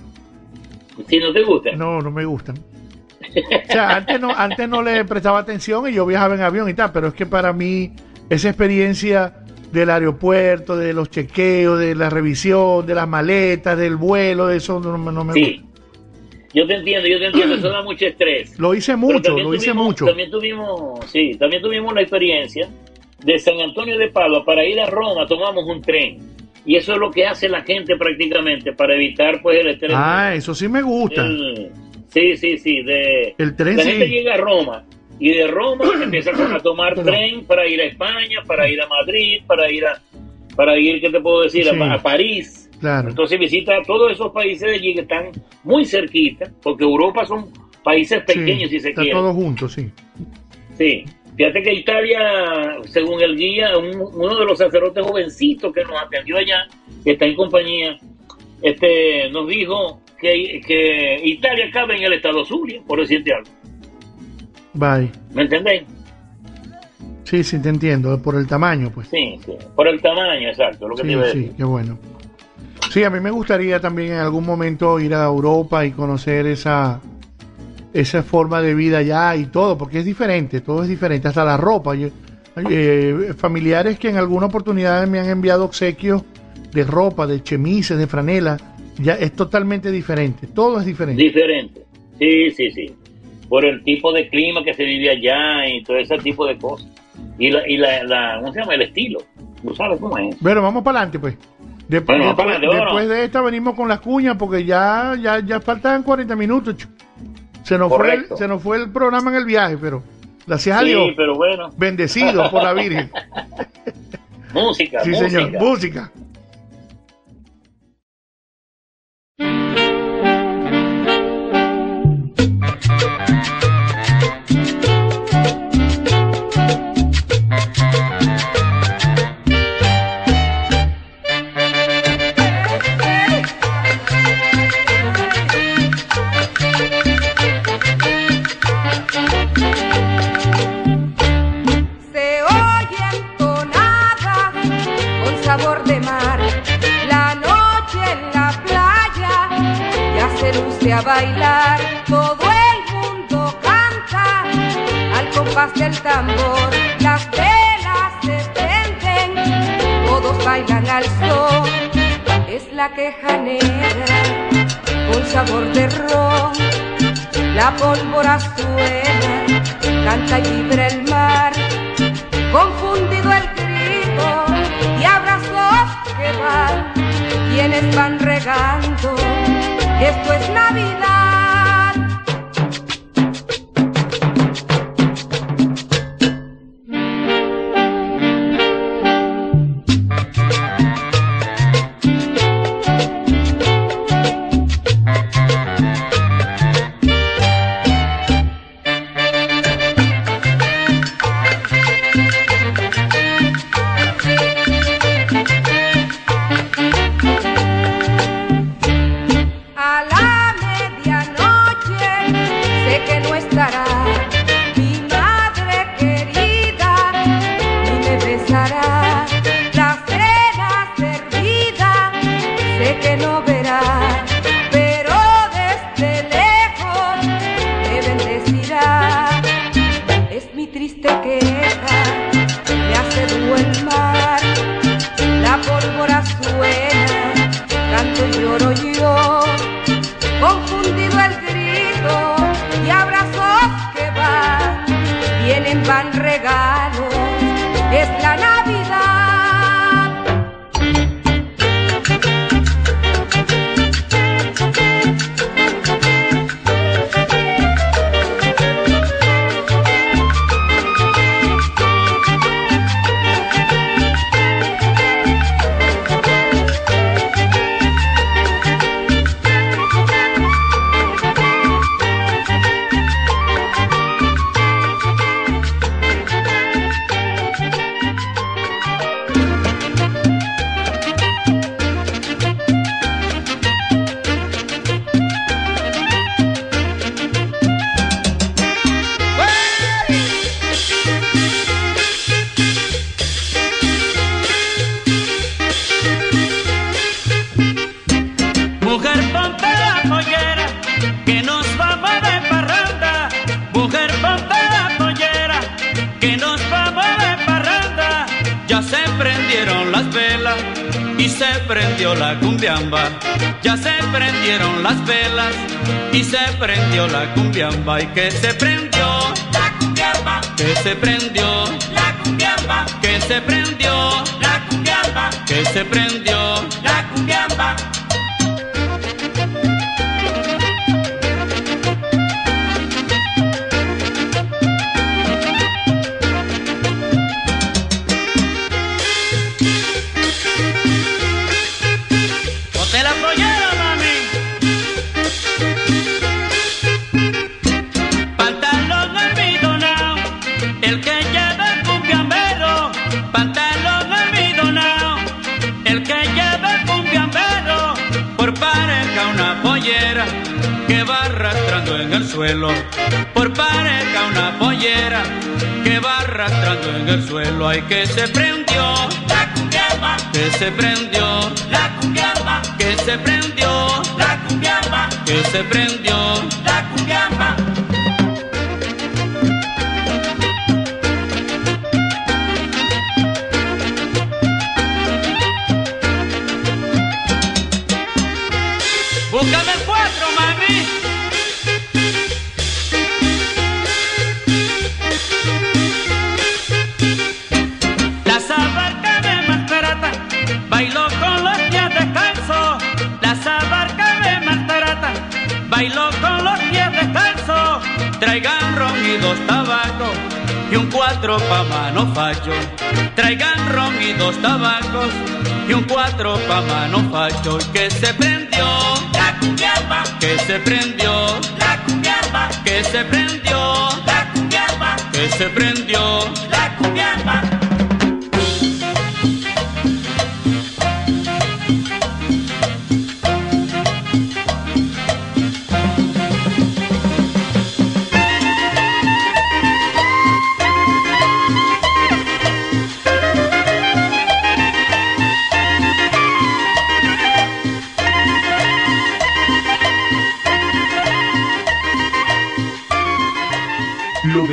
Si no te gusta. No, no me gustan. O sea, antes no, antes no le prestaba atención y yo viajaba en avión y tal, pero es que para mí esa experiencia del aeropuerto, de los chequeos, de la revisión, de las maletas, del vuelo, de eso no, no me Sí. Yo te entiendo, yo te entiendo. Eso da mucho estrés. Lo hice mucho, lo hice tuvimos- mucho. También tuvimos, sí, también tuvimos la experiencia de San Antonio de Padua para ir a Roma, tomamos un tren. Y eso es lo que hace la gente prácticamente para evitar pues el estrés. Ah, eso sí me gusta. El- sí, sí, sí. De, El tren la sí. gente llega a Roma y de Roma empieza a tomar tren para ir a España, para ir a Madrid, para ir a, para ir, ¿qué te puedo decir? A, París. Claro. Entonces visita todos esos países de allí que están muy cerquita, porque Europa son países pequeños Sí, si se quiere. todo junto, sí. Sí. Fíjate que Italia, según el guía, un- uno de los sacerdotes jovencitos que nos atendió allá, que está en compañía, este, nos dijo que, que Italia cabe en el estado Zulia, por decirte algo. Bye. ¿Me entendéis? Sí, sí, te entiendo, por el tamaño, pues. Sí, sí. Por el tamaño, exacto, lo que te Sí, iba a sí, qué bueno. Sí, a mí me gustaría también en algún momento ir a Europa y conocer esa, esa forma de vida allá y todo, porque es diferente, todo es diferente, hasta la ropa. Yo, eh, familiares que en alguna oportunidad me han enviado obsequios de ropa, de chemises, de franela, ya es totalmente diferente, todo es diferente. Diferente, sí, sí, sí, por el tipo de clima que se vive allá y todo ese tipo de cosas. Y, la, y la, ¿cómo se llama? El estilo. ¿Tú sabes cómo es? Bueno, vamos para adelante, pues. Después, de, esta venimos con las cuñas porque ya, ya, ya faltan 40 minutos. Se nos, fue el, se nos fue el programa en el viaje, pero gracias a Dios. Pero bueno. Bendecido por la Virgen. música. Sí, música. señor. Música. a bailar, todo el mundo canta al compás del tambor, las velas se prenden, todos bailan al sol, es la queja negra con sabor de ron, la pólvora suena, canta y vibra el mar, confundido el grito y abrazos que van, quienes van regando. Esto es Navidad.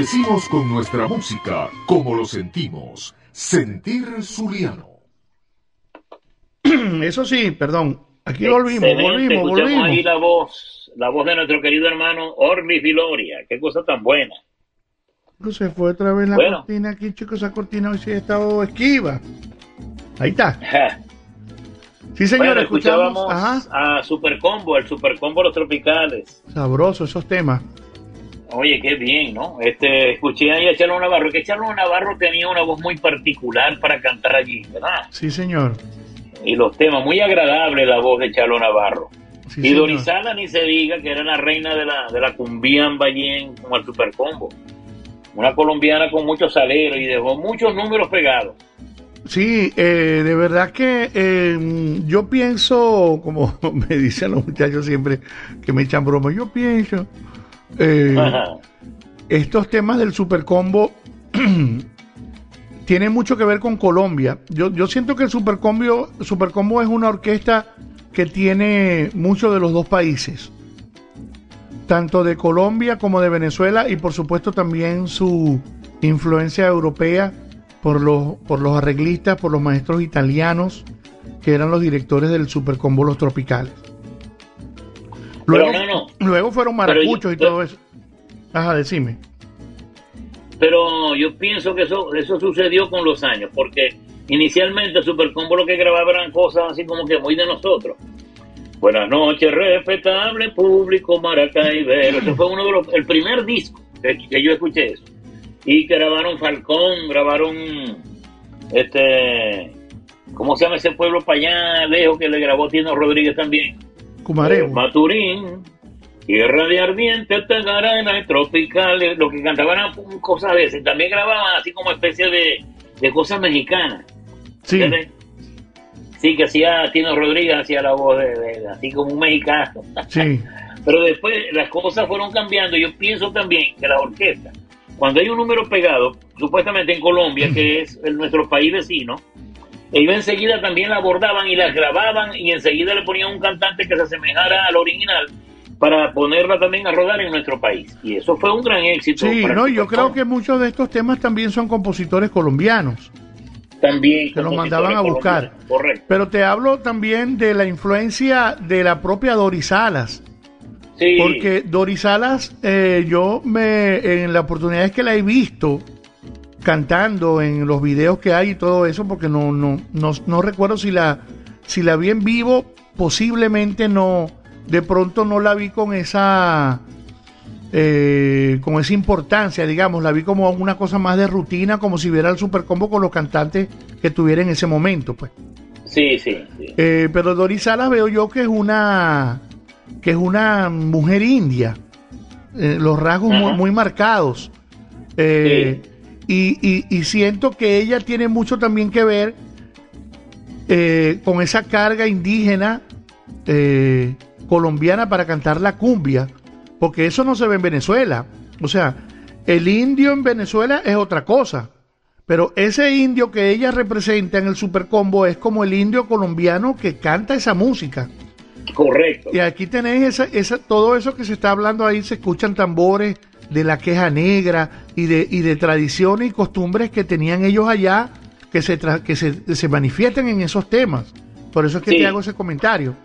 Decimos con nuestra música, como lo sentimos. Sentir Zuliano. Eso sí, perdón. Aquí volvimos, volvimos, escuchamos volvimos. ahí la voz, la voz de nuestro querido hermano Orlis Viloria. Qué cosa tan buena. Se fue otra vez la Bueno. cortina aquí, chicos. Esa cortina hoy sí ha estado esquiva. Ahí está. Sí, señor, bueno, escuchábamos Ajá. a Super Combo, el Super Combo Los Tropicales. Sabroso esos temas. Oye, qué bien, ¿no? Este, escuché ahí a Charlo Navarro, que Charlo Navarro tenía una voz muy particular para cantar allí, ¿verdad? Sí, señor. Y los temas, muy agradable la voz de Charlo Navarro. Sí, y señor. Dorizala ni se diga que era la reina de la, de la cumbiamba allí en, con el Super Combo. Una colombiana con mucho salero y dejó muchos números pegados. Sí, eh, de verdad que eh, yo pienso, como me dicen los muchachos siempre que me echan broma, yo pienso, eh, estos temas del Super Combo tienen mucho que ver con Colombia. Yo, yo siento que el Super Combo, Super Combo es una orquesta que tiene mucho de los dos países, tanto de Colombia como de Venezuela y por supuesto también su influencia europea por los, por los arreglistas, por los maestros italianos que eran los directores del Super Combo Los Tropicales. Luego, no, no. luego fueron yo- maracuchos y todo eso. Ajá, decime. Pero yo pienso que eso, eso sucedió con los años, porque inicialmente Super Combo lo que grababa eran cosas así como que muy de nosotros. Buenas noches, respetable público maracaibero. Ese fue uno de los, el primer disco que, que yo escuché eso. Y que grabaron Falcón, grabaron este, ¿cómo se llama ese pueblo para allá lejos que le grabó Tino Rodríguez también? Cumareo. Maturín, Tierra de Ardiente, Tagarana, Tropicales, lo que cantaban cosas de esas. También grababan así como especie de, de cosas mexicanas. Sí. ¿entiendes? Sí, que hacía Tino Rodríguez, hacía la voz de, de- así como un mexicano. Sí. Pero después las cosas fueron cambiando. Yo pienso también que la orquesta, cuando hay un número pegado, supuestamente en Colombia, que es el- nuestro país vecino, ellos enseguida también la abordaban y la grababan y enseguida le ponían un cantante que se asemejara al original para ponerla también a rodar en nuestro país. Y eso fue un gran éxito. Sí, no, yo creo que muchos de estos temas también son compositores colombianos. también que los mandaban a buscar. Correcto. Pero te hablo también de la influencia de la propia Doris Salas. Sí. Porque Doris Salas, eh, yo me, en las oportunidades que la he visto cantando en los videos que hay y todo eso, porque no, no, no, no recuerdo si la, si la vi en vivo, posiblemente no, de pronto no la vi con esa, eh, con esa importancia, digamos, la vi como una cosa más de rutina, como si viera el super combo con los cantantes que tuviera en ese momento, pues. Sí, sí, sí. Eh, pero Doris Salas veo yo que es una que es una mujer india, eh, los rasgos muy, muy marcados. Eh, y, y- y siento que ella tiene mucho también que ver eh, con esa carga indígena eh, colombiana para cantar la cumbia, porque eso no se ve en Venezuela. O sea, el indio en Venezuela es otra cosa. Pero ese indio que ella representa en el Super Combo es como el indio colombiano que canta esa música. Correcto. Y aquí tenéis esa, esa, todo eso que se está hablando ahí, se escuchan tambores de la queja negra y de, y de tradiciones y costumbres que tenían ellos allá que se, tra- que se, se manifiestan en esos temas. Por eso es que Sí. te hago ese comentario.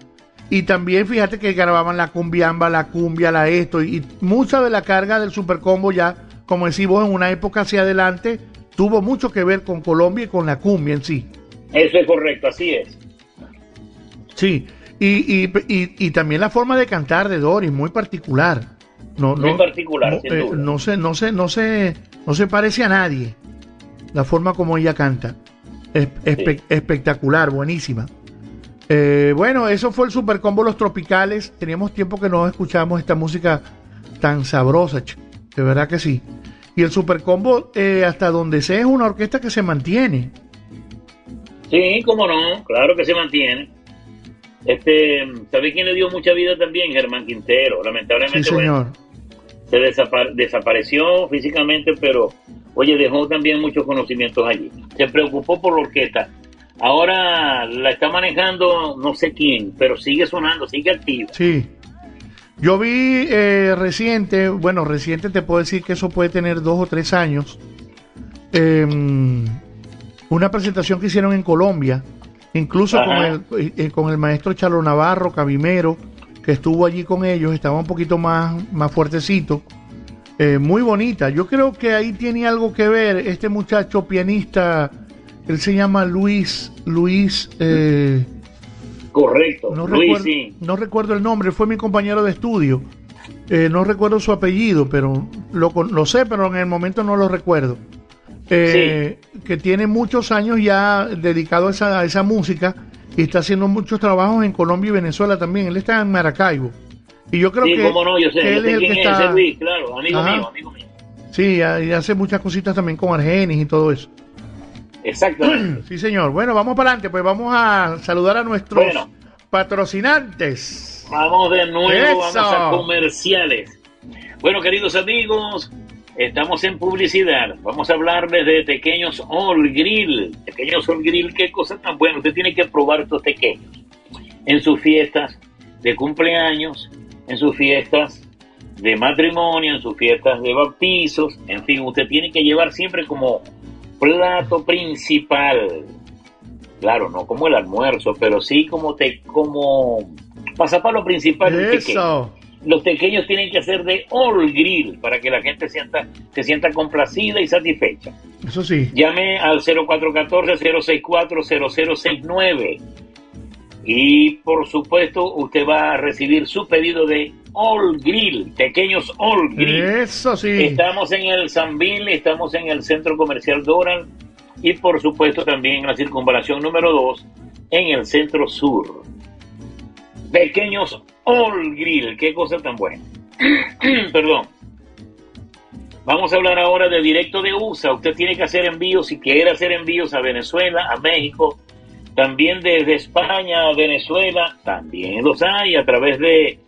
Y también fíjate que grababan la cumbiamba, la cumbia, la esto, y, y mucha de la carga del Super Combo ya, como decís vos, en una época hacia adelante, tuvo mucho que ver con Colombia y con la cumbia en sí. Eso es correcto, así es. Sí, y, y, y, y también la forma de cantar de Doris, muy particular. No, Muy no, particular, no, sin eh, no se, no se, no se, no se parece a nadie. La forma como ella canta. Es- espe- Espectacular, buenísima. Eh, bueno, eso fue el Super Combo Los Tropicales. Teníamos tiempo que no escuchábamos esta música tan sabrosa, de verdad que sí. Y el Super Combo, eh, hasta donde sea, es una orquesta que se mantiene. Sí, cómo no, claro que se mantiene. Este, ¿sabe quién le dio mucha vida también? Germán Quintero. Lamentablemente, Sí, bueno, señor. se desapa- desapareció físicamente, pero oye, dejó también muchos conocimientos allí. Se preocupó por la orquesta. Ahora la está manejando no sé quién, pero sigue sonando, sigue activa. Sí. Yo vi eh, reciente, bueno, reciente te puedo decir que eso puede tener dos o tres años, em, una presentación que hicieron en Colombia, incluso con el, eh, con el maestro Chalo Navarro, Cabimero, que estuvo allí con ellos, estaba un poquito más, más fuertecito, eh, muy bonita. Yo creo que ahí tiene algo que ver este muchacho pianista, él se llama Luis, Luis... eh, Correcto, no Luis, recuerdo, sí. no recuerdo el nombre, fue mi compañero de estudio. Eh, no recuerdo su apellido, pero lo, con- lo sé, pero en el momento no lo recuerdo. Eh, Que tiene muchos años ya dedicado a esa, a esa música y está haciendo muchos trabajos en Colombia y Venezuela también. Él está en Maracaibo. Y yo creo sí, que, cómo no, yo sé, que yo él sé es el que es está. ese Luis, claro, amigo Ajá. mío, amigo mío. Sí, y hace muchas cositas también con Argenis y todo eso. Exactamente. Sí, señor. Bueno, vamos para adelante, pues vamos a saludar a nuestros Bueno. patrocinantes. Vamos de nuevo, Eso. vamos a comerciales. Bueno, queridos amigos, estamos en publicidad. Vamos a hablarles de Pequeños All Grill. Pequeños All Grill, qué cosa tan buena. Usted tiene que probar estos pequeños en sus fiestas de cumpleaños, en sus fiestas de matrimonio, en sus fiestas de bautizos. En fin, usted tiene que llevar siempre como plato principal. Claro, no como el almuerzo, pero sí como te como pasapalo principal. pequeño. Los pequeños tienen que ser de all grill para que la gente sienta, se sienta complacida y satisfecha. Eso sí. Llame al 0414-064-0069 y por supuesto usted va a recibir su pedido de all grill, pequeños all grill. Eso sí. Estamos en el Sanville, estamos en el Centro Comercial Doral y por supuesto también en la circunvalación número 2 en el Centro Sur. Pequeños All Grill, qué cosa tan buena. Perdón. Vamos a hablar ahora de directo de USA. Usted tiene que hacer envíos, si quiere hacer envíos a Venezuela, a México, también desde España a Venezuela, también los hay a través de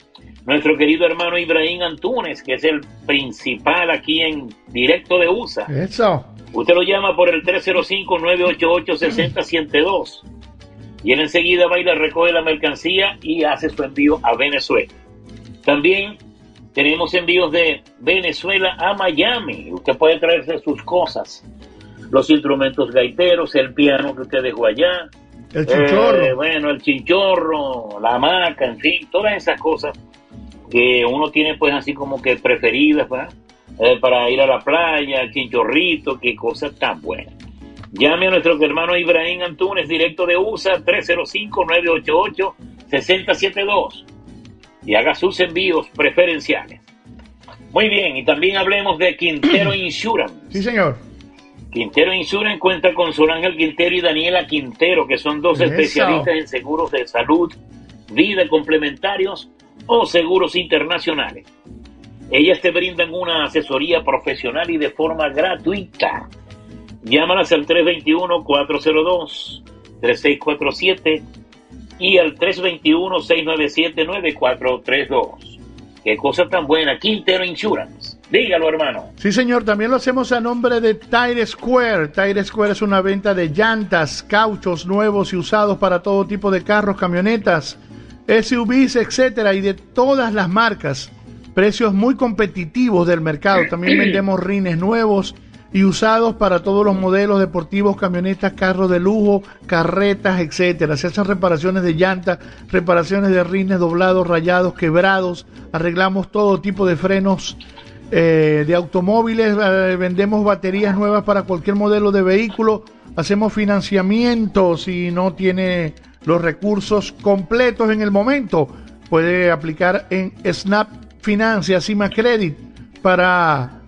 nuestro querido hermano Ibrahim Antunes, que es el principal aquí en directo de USA. Eso. Usted lo llama por el 305-988-6072 y él enseguida va y le recoge la mercancía y hace su envío a Venezuela. También tenemos envíos de Venezuela a Miami. Usted puede traerse sus cosas, los instrumentos gaiteros, el piano que usted dejó allá, El chinchorro. eh, bueno, el chinchorro, la hamaca, en fin, todas esas cosas que uno tiene pues así como que preferidas ¿verdad? Eh, para ir a la playa, el chinchorrito, qué cosa tan buena. Llame a nuestro hermano Ibrahim Antunes, directo de USA, 305-988-6072 y haga sus envíos preferenciales. Muy bien, y también hablemos de Quintero Insurance. Sí, señor. Quintero Insurance cuenta con Sol Ángel Quintero y Daniela Quintero, que son dos Eso. especialistas en seguros de salud, vida complementarios o seguros internacionales. Ellas te brindan una asesoría profesional y de forma gratuita. Llámalas al 321-402-3647 y al 321-697-9432. Qué cosa tan buena, Quintero Insurance. Dígalo, hermano. Sí, señor, también lo hacemos a nombre de Tire Square. Tire Square es una venta de llantas, cauchos nuevos y usados para todo tipo de carros, camionetas, SUVs, etcétera, y de todas las marcas. Precios muy competitivos del mercado. También vendemos rines nuevos y usados para todos los modelos deportivos, camionetas, carros de lujo, carretas, etcétera. Se hacen reparaciones de llantas, reparaciones de rines doblados, rayados, quebrados. Arreglamos todo tipo de frenos eh, de automóviles, eh, vendemos baterías nuevas para cualquier modelo de vehículo, hacemos financiamiento si no tiene los recursos completos en el momento. Puede aplicar en Snap Financia, Cima Credit, para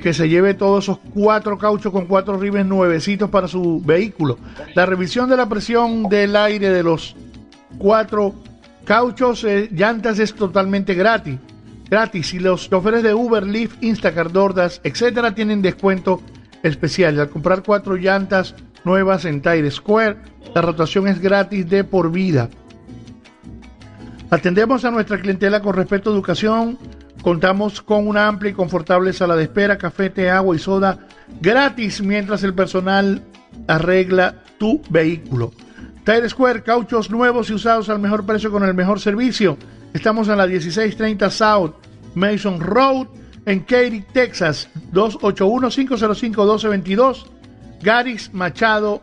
que se lleve todos esos cuatro cauchos con cuatro ribes nuevecitos para su vehículo. La revisión de la presión del aire de los cuatro cauchos, eh, llantas es totalmente gratis. Gratis. Y los choferes de Uber, Lyft, Instacart, Dordas, etcétera, tienen descuento especial. Al comprar cuatro llantas nuevas en Tire Square, la rotación es gratis de por vida. Atendemos a nuestra clientela con respeto a educación. Contamos con una amplia y confortable sala de espera, café, té, agua y soda gratis mientras el personal arregla tu vehículo. Tire Square, cauchos nuevos y usados al mejor precio con el mejor servicio. Estamos en la 1630 South Mason Road en Katy, Texas. 281-505-1222. Garis Machado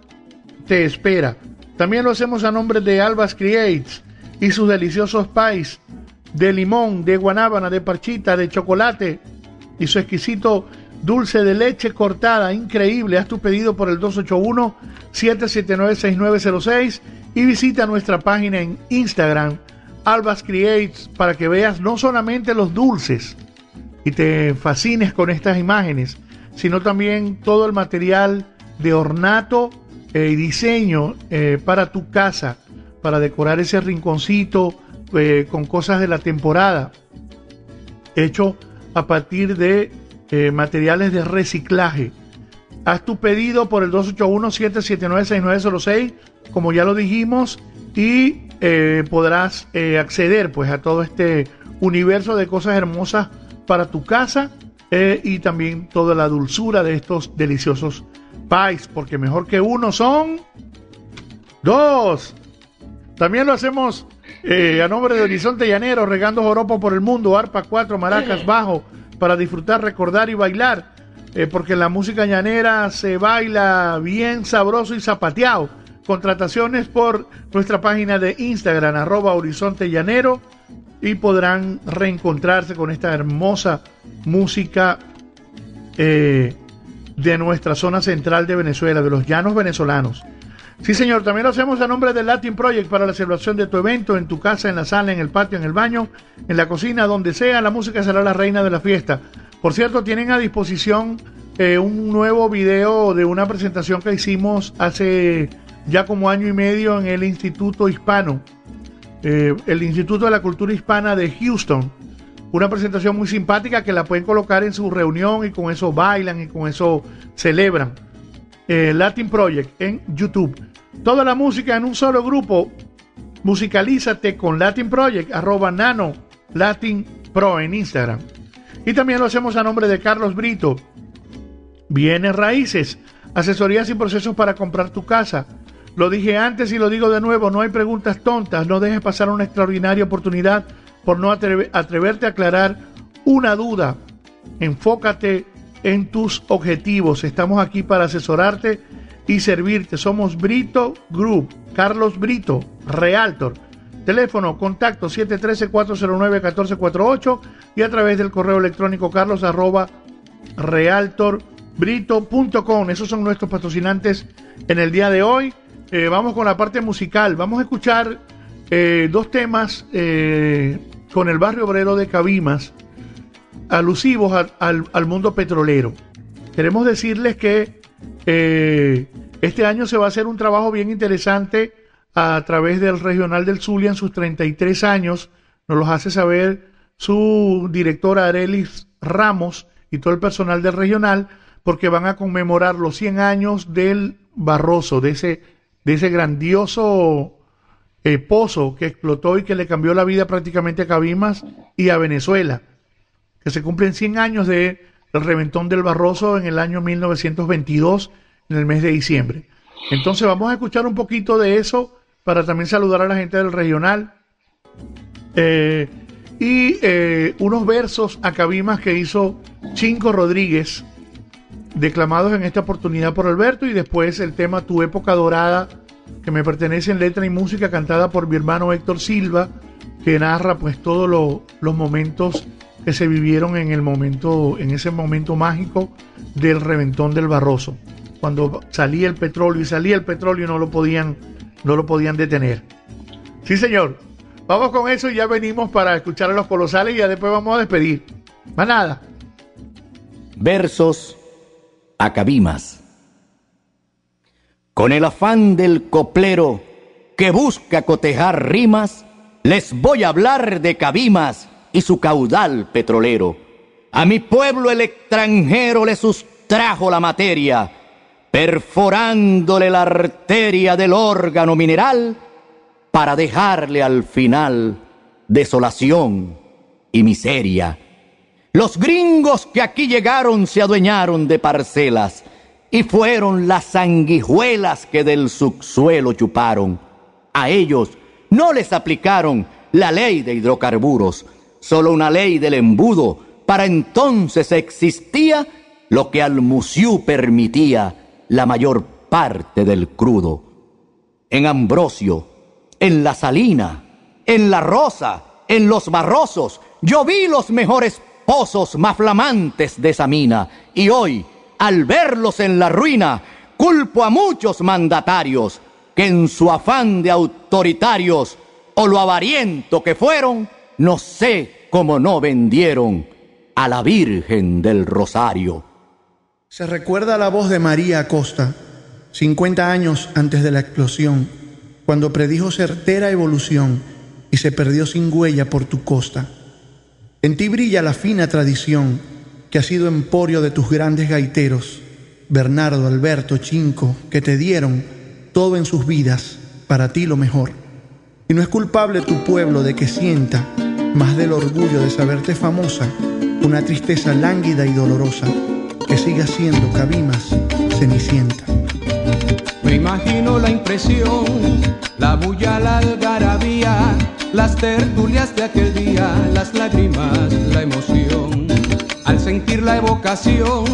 te espera. También lo hacemos a nombre de Albas Creates y sus deliciosos pies de limón, de guanábana, de parchita, de chocolate y su exquisito dulce de leche cortada, increíble. Haz tu pedido por el 281-779-6906 y visita nuestra página en Instagram, Albas Creates, para que veas no solamente los dulces y te fascines con estas imágenes, sino también todo el material de ornato eh, y diseño eh, para tu casa, para decorar ese rinconcito eh, con cosas de la temporada, hecho a partir de eh, materiales de reciclaje. Haz tu pedido por el 281-779-6906, como ya lo dijimos, y eh, podrás acceder pues a todo este universo de cosas hermosas para tu casa y también toda la dulzura de estos deliciosos pies, porque mejor que uno son dos. También lo hacemos eh, a nombre de Horizonte Llanero, regando joropo por el mundo, arpa, cuatro, maracas, bajo, para disfrutar, recordar y bailar, eh, porque la música llanera se baila bien sabroso y zapateado. Contrataciones por nuestra página de Instagram, arroba Horizonte Llanero, y podrán reencontrarse con esta hermosa música eh, de nuestra zona central de Venezuela, de los llanos venezolanos. Sí, señor, también lo hacemos a nombre del Latin Project para la celebración de tu evento, en tu casa, en la sala, en el patio, en el baño, en la cocina, donde sea, la música será la reina de la fiesta. Por cierto, tienen a disposición eh, un nuevo video de una presentación que hicimos hace ya como año y medio en el Instituto Hispano, eh, el Instituto de la Cultura Hispana de Houston. Una presentación muy simpática que la pueden colocar en su reunión y con eso bailan y con eso celebran. Eh, Latin Project en YouTube. Toda la música en un solo grupo. Musicalízate con Latin Project, arroba nano Latin Pro en Instagram. Y también lo hacemos a nombre de Carlos Brito. Bienes raíces, asesorías y procesos para comprar tu casa. Lo dije antes y lo digo de nuevo, no hay preguntas tontas, no dejes pasar una extraordinaria oportunidad por no atreve- atreverte a aclarar una duda. Enfócate en tus objetivos. Estamos aquí para asesorarte y servirte. Somos Brito Group, Carlos Brito, Realtor. Teléfono, contacto 713-409-1448 y a través del correo electrónico carlos arroba realtorbrito.com. Esos son nuestros patrocinantes en el día de hoy. Eh, vamos con la parte musical. Vamos a escuchar eh, dos temas eh, con el barrio obrero de Cabimas, alusivos al, al- mundo petrolero. Queremos decirles que eh, este año se va a hacer un trabajo bien interesante a través del Regional del Zulia en sus 33 años. Nos los hace saber su directora Arelis Ramos y todo el personal del regional, porque van a conmemorar los 100 años del Barroso, de ese, de ese grandioso eh, pozo que explotó y que le cambió la vida prácticamente a Cabimas y a Venezuela, que se cumplen 100 años de el reventón del Barroso en el año 1922, en el mes de diciembre. Entonces vamos a escuchar un poquito de eso para también saludar a la gente del regional. Eh, y eh, unos versos a Cabimas que hizo Chinco Rodríguez, declamados en esta oportunidad por Alberto, y después el tema Tu época dorada, que me pertenece en letra y música, cantada por mi hermano Héctor Silva, que narra pues todos lo- los momentos que se vivieron en el momento, en ese momento mágico del reventón del Barroso, cuando salía el petróleo y salía el petróleo no lo podían, no lo podían detener. Sí, señor. Vamos con eso y ya venimos para escuchar a los colosales y ya después vamos a despedir. Más nada. Versos a Cabimas. Con el afán del coplero que busca cotejar rimas, les voy a hablar de Cabimas y su caudal petrolero. A mi pueblo el extranjero le sustrajo la materia, perforándole la arteria del órgano mineral para dejarle al final desolación y miseria. Los gringos que aquí llegaron se adueñaron de parcelas y fueron las sanguijuelas que del subsuelo chuparon. A ellos no les aplicaron la ley de hidrocarburos, solo una ley del embudo. Para entonces existía lo que al musiú permitía la mayor parte del crudo. En Ambrosio, en la Salina, en la Rosa, en los Barrosos, yo vi los mejores pozos más flamantes de esa mina, y hoy, al verlos en la ruina, culpo a muchos mandatarios que en su afán de autoritarios o lo avariento que fueron, no sé cómo no vendieron a la Virgen del Rosario. Se recuerda la voz de María Acosta, 50 años antes de la explosión, cuando predijo certera evolución y se perdió sin huella por tu costa. En ti brilla la fina tradición que ha sido emporio de tus grandes gaiteros, Bernardo, Alberto, Chinco, que te dieron todo en sus vidas, para ti lo mejor. Y no es culpable tu pueblo de que sienta, más del orgullo de saberte famosa, una tristeza lánguida y dolorosa, que siga siendo Cabimas Cenicienta. Me imagino la impresión, la bulla, la algarabía, las tertulias de aquel día, las lágrimas, la emoción. Al sentir la evocación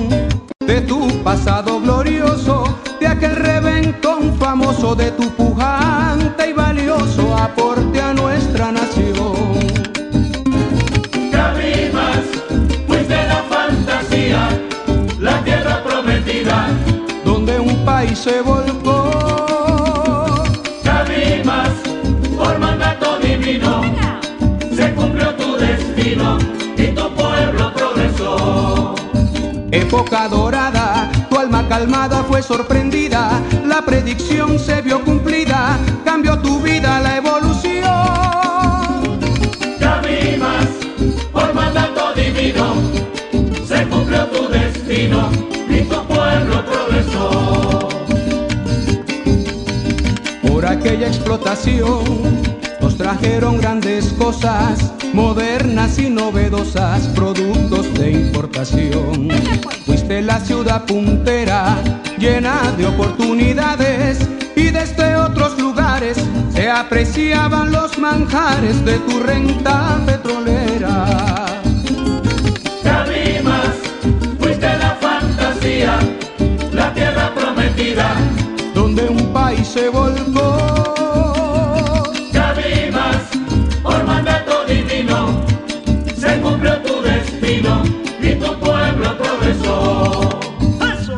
de tu pasado glorioso, de aquel reventón famoso, de tu pujante y valioso aporte a nuestra se volcó. Cabimas, por mandato divino, se cumplió tu destino y tu pueblo progresó. Época dorada, tu alma calmada fue sorprendida, la predicción se vio cumplida, cambió tu vida la evolución. Cabimas, por mandato divino, se cumplió tu destino Por aquella explotación nos trajeron grandes cosas, modernas y novedosas, productos de importación. Fuiste la ciudad puntera, llena de oportunidades, y desde otros lugares se apreciaban los manjares de tu renta petrolera. Cabimas, fuiste la fantasía, la tierra prometida. donde un país se volcó.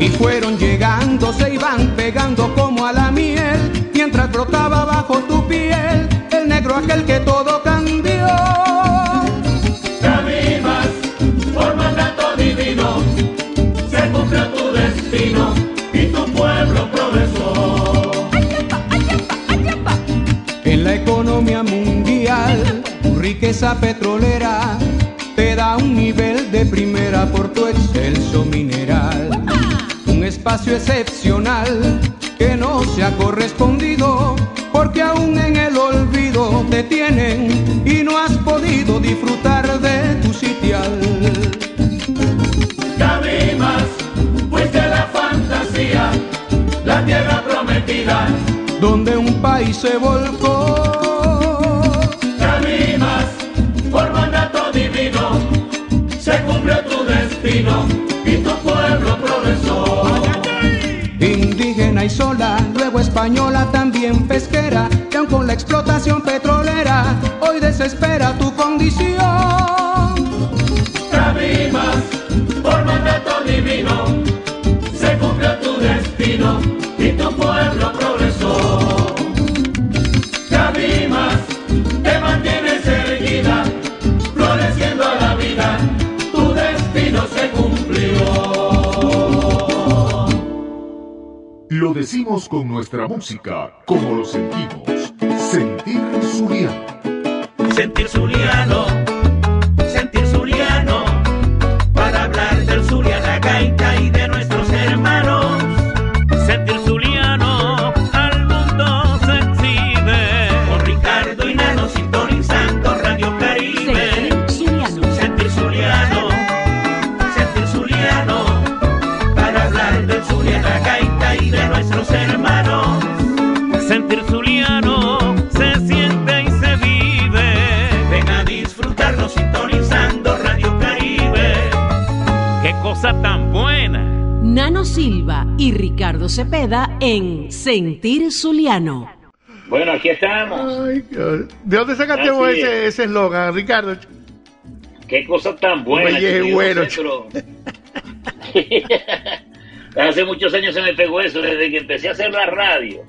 Y fueron llegando, se iban pegando como a la miel, mientras brotaba bajo tu piel el negro aquel que todo cambió. Cabimas, por mandato divino, se cumplió tu destino y tu pueblo progresó. En la economía mundial, tu riqueza petrolera espacio excepcional que no se ha correspondido porque aún en el olvido te tienen y no has podido disfrutar de tu sitial. Cabimas, fuiste la fantasía, la tierra prometida. donde un país se volcó. Cabimas, por mandato divino, se cumplió tu destino y tu pueblo progresó. Sola, luego española, también pesquera, que aun con la explotación petrolera, hoy desespera tu condición. Cabimas, por mandato divino, se cumplió tu destino y tu pueblo decimos con nuestra música, como lo sentimos. Cepeda en Sentir Zuliano. Bueno, aquí estamos. ¿De dónde sacaste vos ese ese eslogan, Ricardo? Qué cosa tan buena. Oye, bueno, Hace muchos años se me pegó eso, desde que empecé a hacer la radio.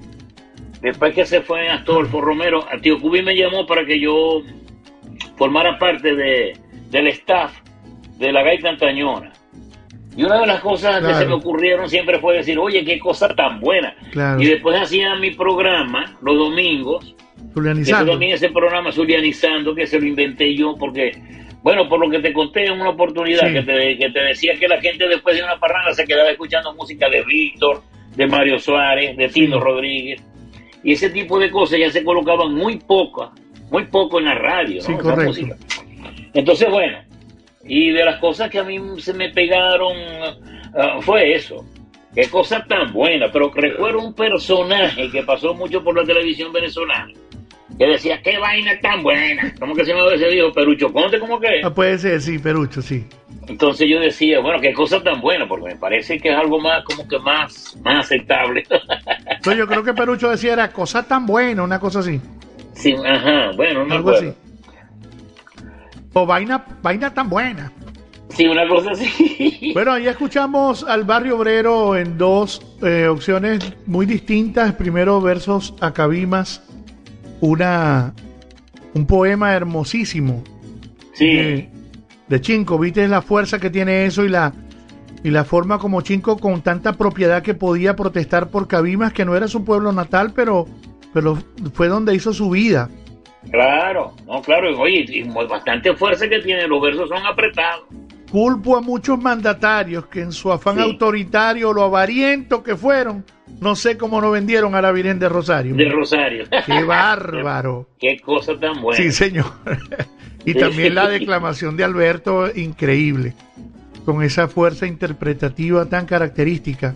Después que se fue Astolfo Romero, a Tío Cubi me llamó para que yo formara parte de, del staff de la Gaita Antañona. Y una de las cosas que Claro. se me ocurrieron siempre fue decir, oye, qué cosa tan buena. Claro. Y después hacía mi programa los domingos, ese Julianizando. también ese programa Zulianizando, que se lo inventé yo porque, bueno, por lo que te conté en una oportunidad, Sí. que, te, que te decía que la gente después de una parranda se quedaba escuchando música de Víctor, de Mario Suárez, de Tino Rodríguez, y ese tipo de cosas ya se colocaban muy poco, muy poco en la radio, ¿no? Sí, correcto. Entonces, bueno, y de las cosas que a mí se me pegaron ah, fue eso. Qué cosa tan buena, pero recuerdo un personaje que pasó mucho por la televisión venezolana, que decía, qué vaina tan buena. ¿Cómo que se me ese dijo? Perucho Conte, ¿cómo que? Ah, puede ser, sí, Perucho, sí. Entonces yo decía, bueno, qué cosa tan buena, porque me parece que es algo más, como que más, más aceptable. Entonces yo creo que Perucho decía era cosa tan buena, una cosa así. sí, ajá, bueno, no Algo acuerdo. así. O vaina, vaina tan buena. Sí, una cosa así. Bueno, ahí escuchamos al barrio obrero en dos eh, opciones muy distintas. Primero versos a Cabimas, una un poema hermosísimo Sí. de, de Chinco. Viste la fuerza que tiene eso y la y la forma como Chinco con tanta propiedad que podía protestar por Cabimas, que no era su pueblo natal, pero pero fue donde hizo su vida. Claro, no, claro, y oye, y bastante fuerza que tiene, los versos son apretados. Culpo a muchos mandatarios que en su afán autoritario, lo avariento que fueron, no sé cómo no vendieron a la Virgen de Rosario. De Rosario. ¡Qué bárbaro! Qué cosa tan buena. Sí, señor. y también la declamación de Alberto, increíble, con esa fuerza interpretativa tan característica.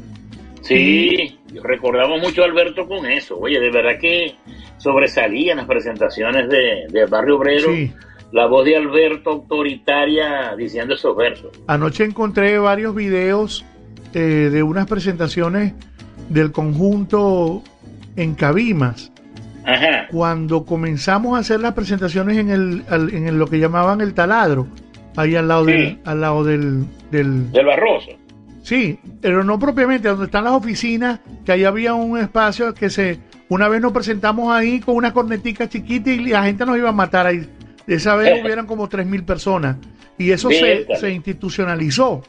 Sí, recordamos mucho a Alberto con eso. Oye, de verdad que sobresalía en las presentaciones de, de Barrio Obrero Sí. la voz de Alberto autoritaria diciendo esos versos. Anoche encontré varios videos eh, de unas presentaciones del conjunto en Cabimas. Ajá. Cuando comenzamos a hacer las presentaciones en, el, al- en el- lo que llamaban el taladro, ahí al lado, Sí. del, al lado del, del, Del Barroso. Sí, pero no propiamente, donde están las oficinas, que ahí había un espacio que se, una vez nos presentamos ahí con una cornetica chiquita y la gente nos iba a matar ahí. Esa vez hubieran como 3.000 personas y eso se, se institucionalizó.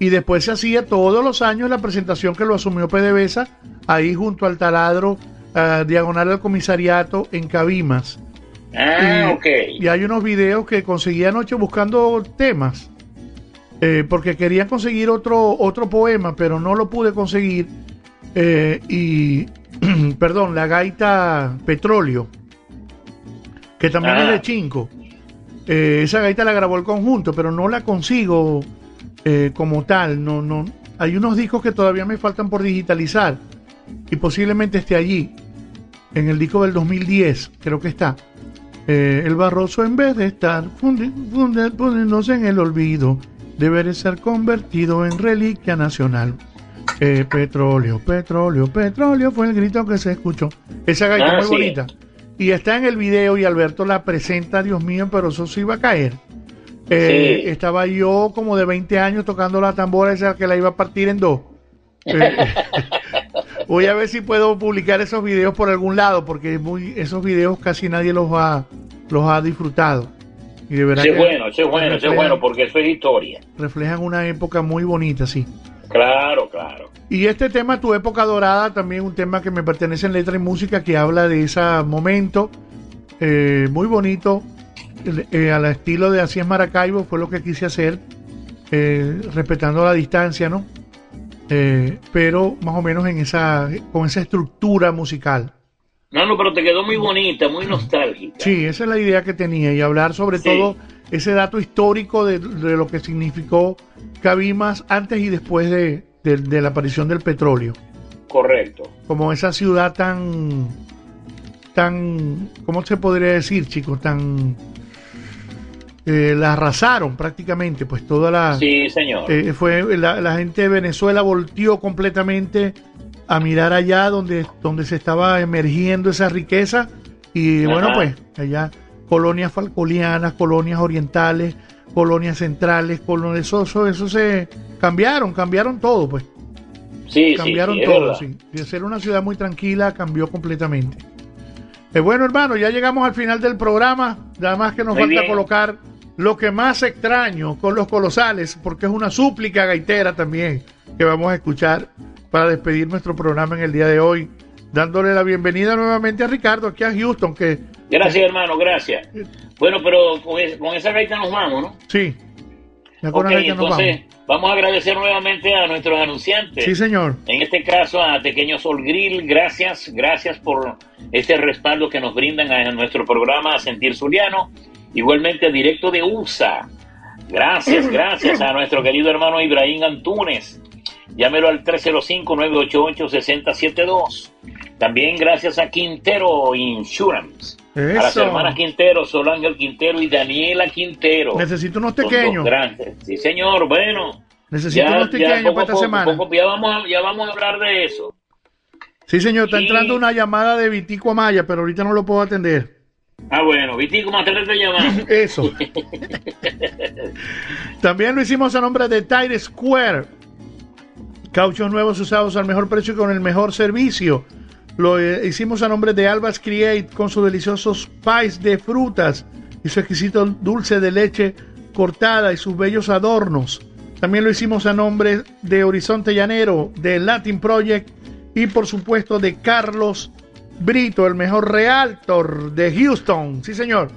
Y después se hacía todos los años la presentación que lo asumió PDVSA ahí junto al taladro, ah, diagonal al comisariato en Cabimas. Ah, y, ok. y hay unos videos que conseguí anoche buscando temas. Eh, porque quería conseguir otro, otro poema, pero no lo pude conseguir. eh, y, perdón, la gaita Petróleo, que también Ah. es de Chinco. Eh, esa gaita la grabó el conjunto, pero no la consigo como tal. No, no. Hay unos discos que todavía me faltan por digitalizar y posiblemente esté allí. En el disco del 2010, creo que está. El Barroso, en vez de estar fundiéndose en el olvido, debería ser convertido en reliquia nacional. Eh, petróleo, petróleo, petróleo fue el grito que se escuchó. Esa gaita Ah, muy sí. bonita. Y está en el video y Alberto la presenta, Dios mío, pero eso se iba a caer. Eh, Sí. Estaba yo como de 20 años tocando la tambora esa que la iba a partir en dos. Eh, voy a ver si puedo publicar esos videos por algún lado, porque muy, esos videos casi nadie los ha, los ha disfrutado. Y de verdad que bueno, es bueno, reflejan- bueno, porque eso es historia. reflejan una época muy bonita, sí. Claro, claro. Y este tema, Tu época dorada, también un tema que me pertenece en letra y música, que habla de ese momento eh, muy bonito, eh, al estilo de Así es Maracaibo, fue lo que quise hacer, eh, respetando la distancia, ¿no? Pero más o menos en esa, con esa estructura musical. No, no, pero te quedó muy bonita, muy nostálgica. Sí, esa es la idea que tenía y hablar sobre Sí. todo ese dato histórico de, de lo que significó Cabimas antes y después de, de- de la aparición del petróleo. Correcto. Como esa ciudad tan, tan, ¿cómo se podría decir, chicos? Tan, eh, la arrasaron prácticamente, pues toda la... Sí, señor. Eh, fue la, la gente de Venezuela volteó completamente a mirar allá donde, donde se estaba emergiendo esa riqueza y Ajá. bueno pues allá colonias falcolianas, colonias orientales, colonias centrales, colonias, eso, eso, eso se cambiaron, cambiaron todo pues, sí, cambiaron sí, todo, sí. de ser una ciudad muy tranquila cambió completamente. Eh, bueno hermano, ya llegamos al final del programa, nada más que nos Muy falta bien. colocar lo que más extraño con los colosales, porque es una súplica gaitera también que vamos a escuchar para despedir nuestro programa en el día de hoy, dándole la bienvenida nuevamente a Ricardo aquí a Houston, que Gracias, hermano, gracias. Bueno, pero con, es- con esa gaita nos vamos, ¿no? sí, ya con nos entonces vamos. vamos a agradecer nuevamente a nuestros anunciantes. Sí, señor. En este caso a Pequeño Sol Grill, gracias, gracias por este respaldo que nos brindan a nuestro programa Sentir Zuliano. Igualmente a Directo de USA. Gracias, gracias a nuestro querido hermano Ibrahim Antunes. Llámelo al 305-988-6072. También gracias a Quintero Insurance. A las Eso. hermanas Quintero, Sol Ángel Quintero y Daniela Quintero. Necesito unos pequeños. grandes. Sí, señor, bueno. Necesito unos pequeños para esta poco, semana. poco- ya, vamos a, ya vamos a hablar de eso. Sí, señor, está Y- entrando una llamada de Vitico Amaya, pero ahorita no lo puedo atender. Ah, bueno, Vitico, más tarde te llamamos. Eso. También lo hicimos a nombre de Tire Square. Cauchos nuevos usados al mejor precio y con el mejor servicio. Lo eh, hicimos a nombre de Albas Create con sus deliciosos pies de frutas y su exquisito dulce de leche cortada y sus bellos adornos. También lo hicimos a nombre de Horizonte Llanero, de Latin Project y por supuesto de Carlos Brito, el mejor realtor de Houston. Sí, señor.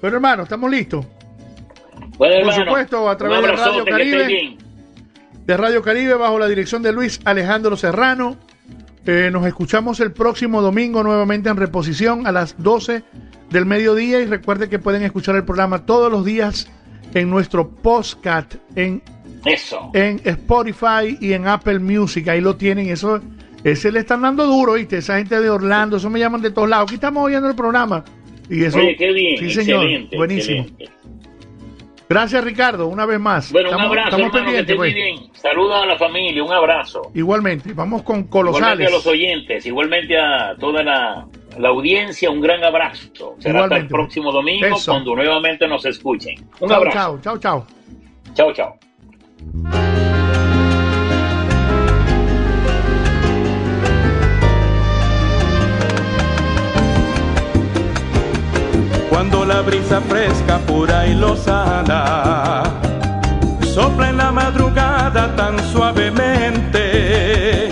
Pero hermano, estamos listos. Bueno, Por hermano, supuesto, a través de Radio Caribe. De Radio Caribe bajo la dirección de Luis Alejandro Serrano. Eh, nos escuchamos el próximo domingo nuevamente en reposición a las 12 del mediodía y recuerde que pueden escuchar el programa todos los días en nuestro postcat en, Eso. en Spotify y en Apple Music. Ahí lo tienen. Eso, ese le están dando duro, ¿viste? Esa gente de Orlando, eso me llaman de todos lados. Aquí estamos oyendo el programa. Y eso, Oye, qué bien, sí, señor. Buenísimo. excelente. Gracias, Ricardo, una vez más. Bueno, estamos, un abrazo, estamos hermano, pendientes, pues. Saludos a la familia, un abrazo. Igualmente, vamos con Igualmente Colosales. a los oyentes, igualmente a toda la, la audiencia, un gran abrazo. Será hasta el Igualmente. próximo domingo Eso. cuando nuevamente nos escuchen. Un Chao, abrazo. chao, chao, chao. Chao, chao. Cuando la brisa fresca, pura y lozana sopla en la madrugada tan suavemente,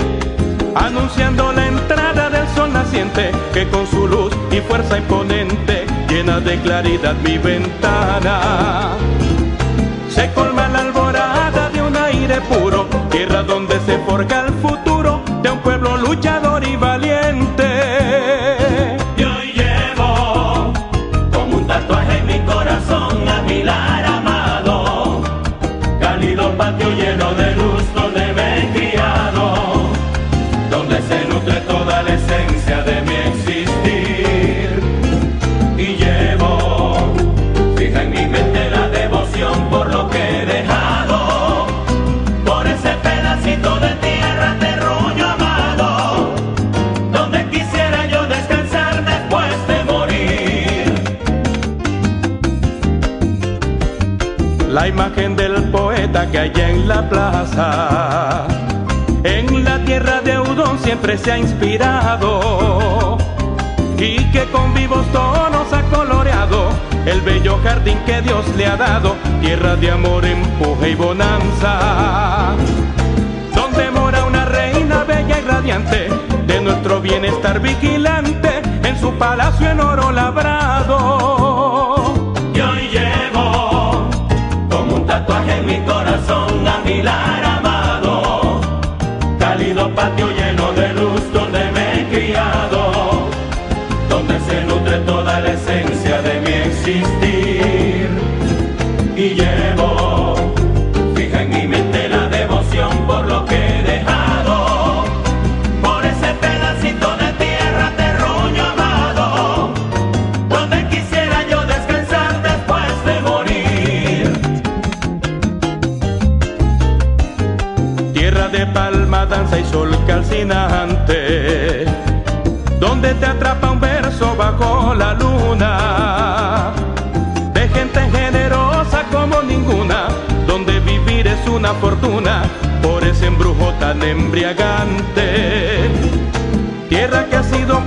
anunciando la entrada del sol naciente que con su luz y fuerza imponente llena de claridad mi ventana. Se colma la alborada de un aire puro, tierra donde se forja el futuro de un pueblo luchador y valiente. que hay en la plaza. En la tierra de Udon siempre se ha inspirado y que con vivos tonos ha coloreado el bello jardín que Dios le ha dado, tierra de amor, empuje y bonanza. Donde mora una reina bella y radiante, de nuestro bienestar vigilante, en su palacio en oro labrado existir. Y llevo fija en mi mente la devoción por lo que he dejado. Por ese pedacito de tierra terruño amado. Donde quisiera yo descansar después de morir. Tierra de palma danza y sol calcinante. Donde te atrapa un verso bajo la luna. una fortuna por ese embrujo tan embriagante. Tierra que ha sido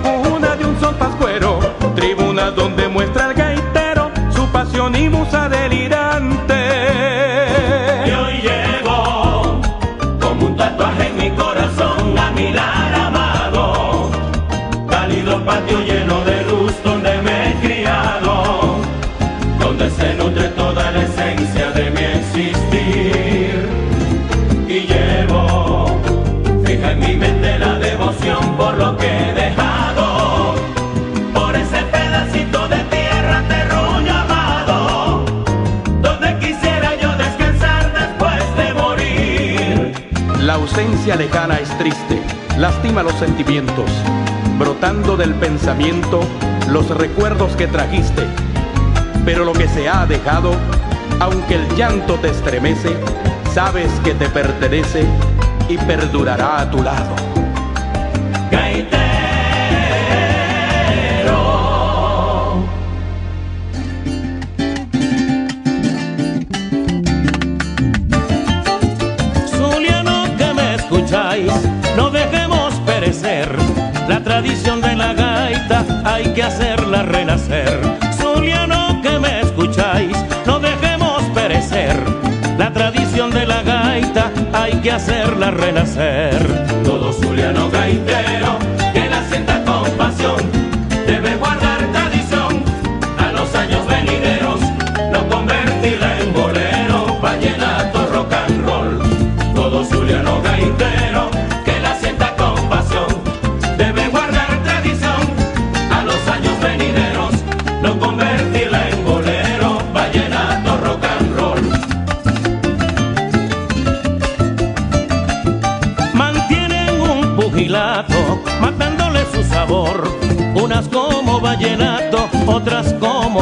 Lejana es triste, lastima los sentimientos, brotando del pensamiento los recuerdos que trajiste. Pero lo que se ha dejado, aunque el llanto te estremece, sabes que te pertenece y perdurará a tu lado. hacerla renacer.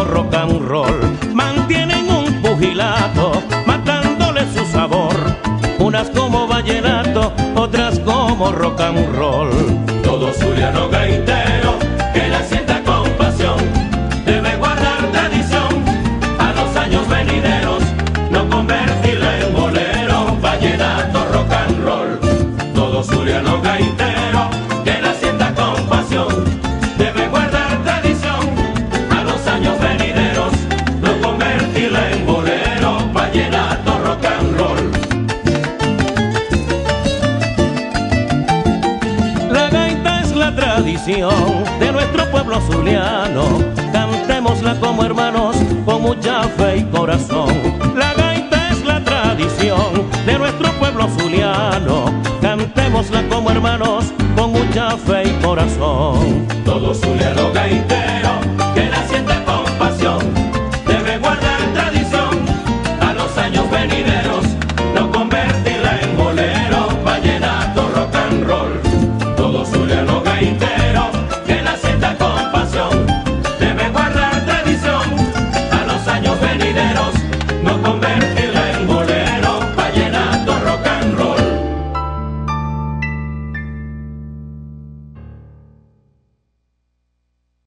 rock and roll.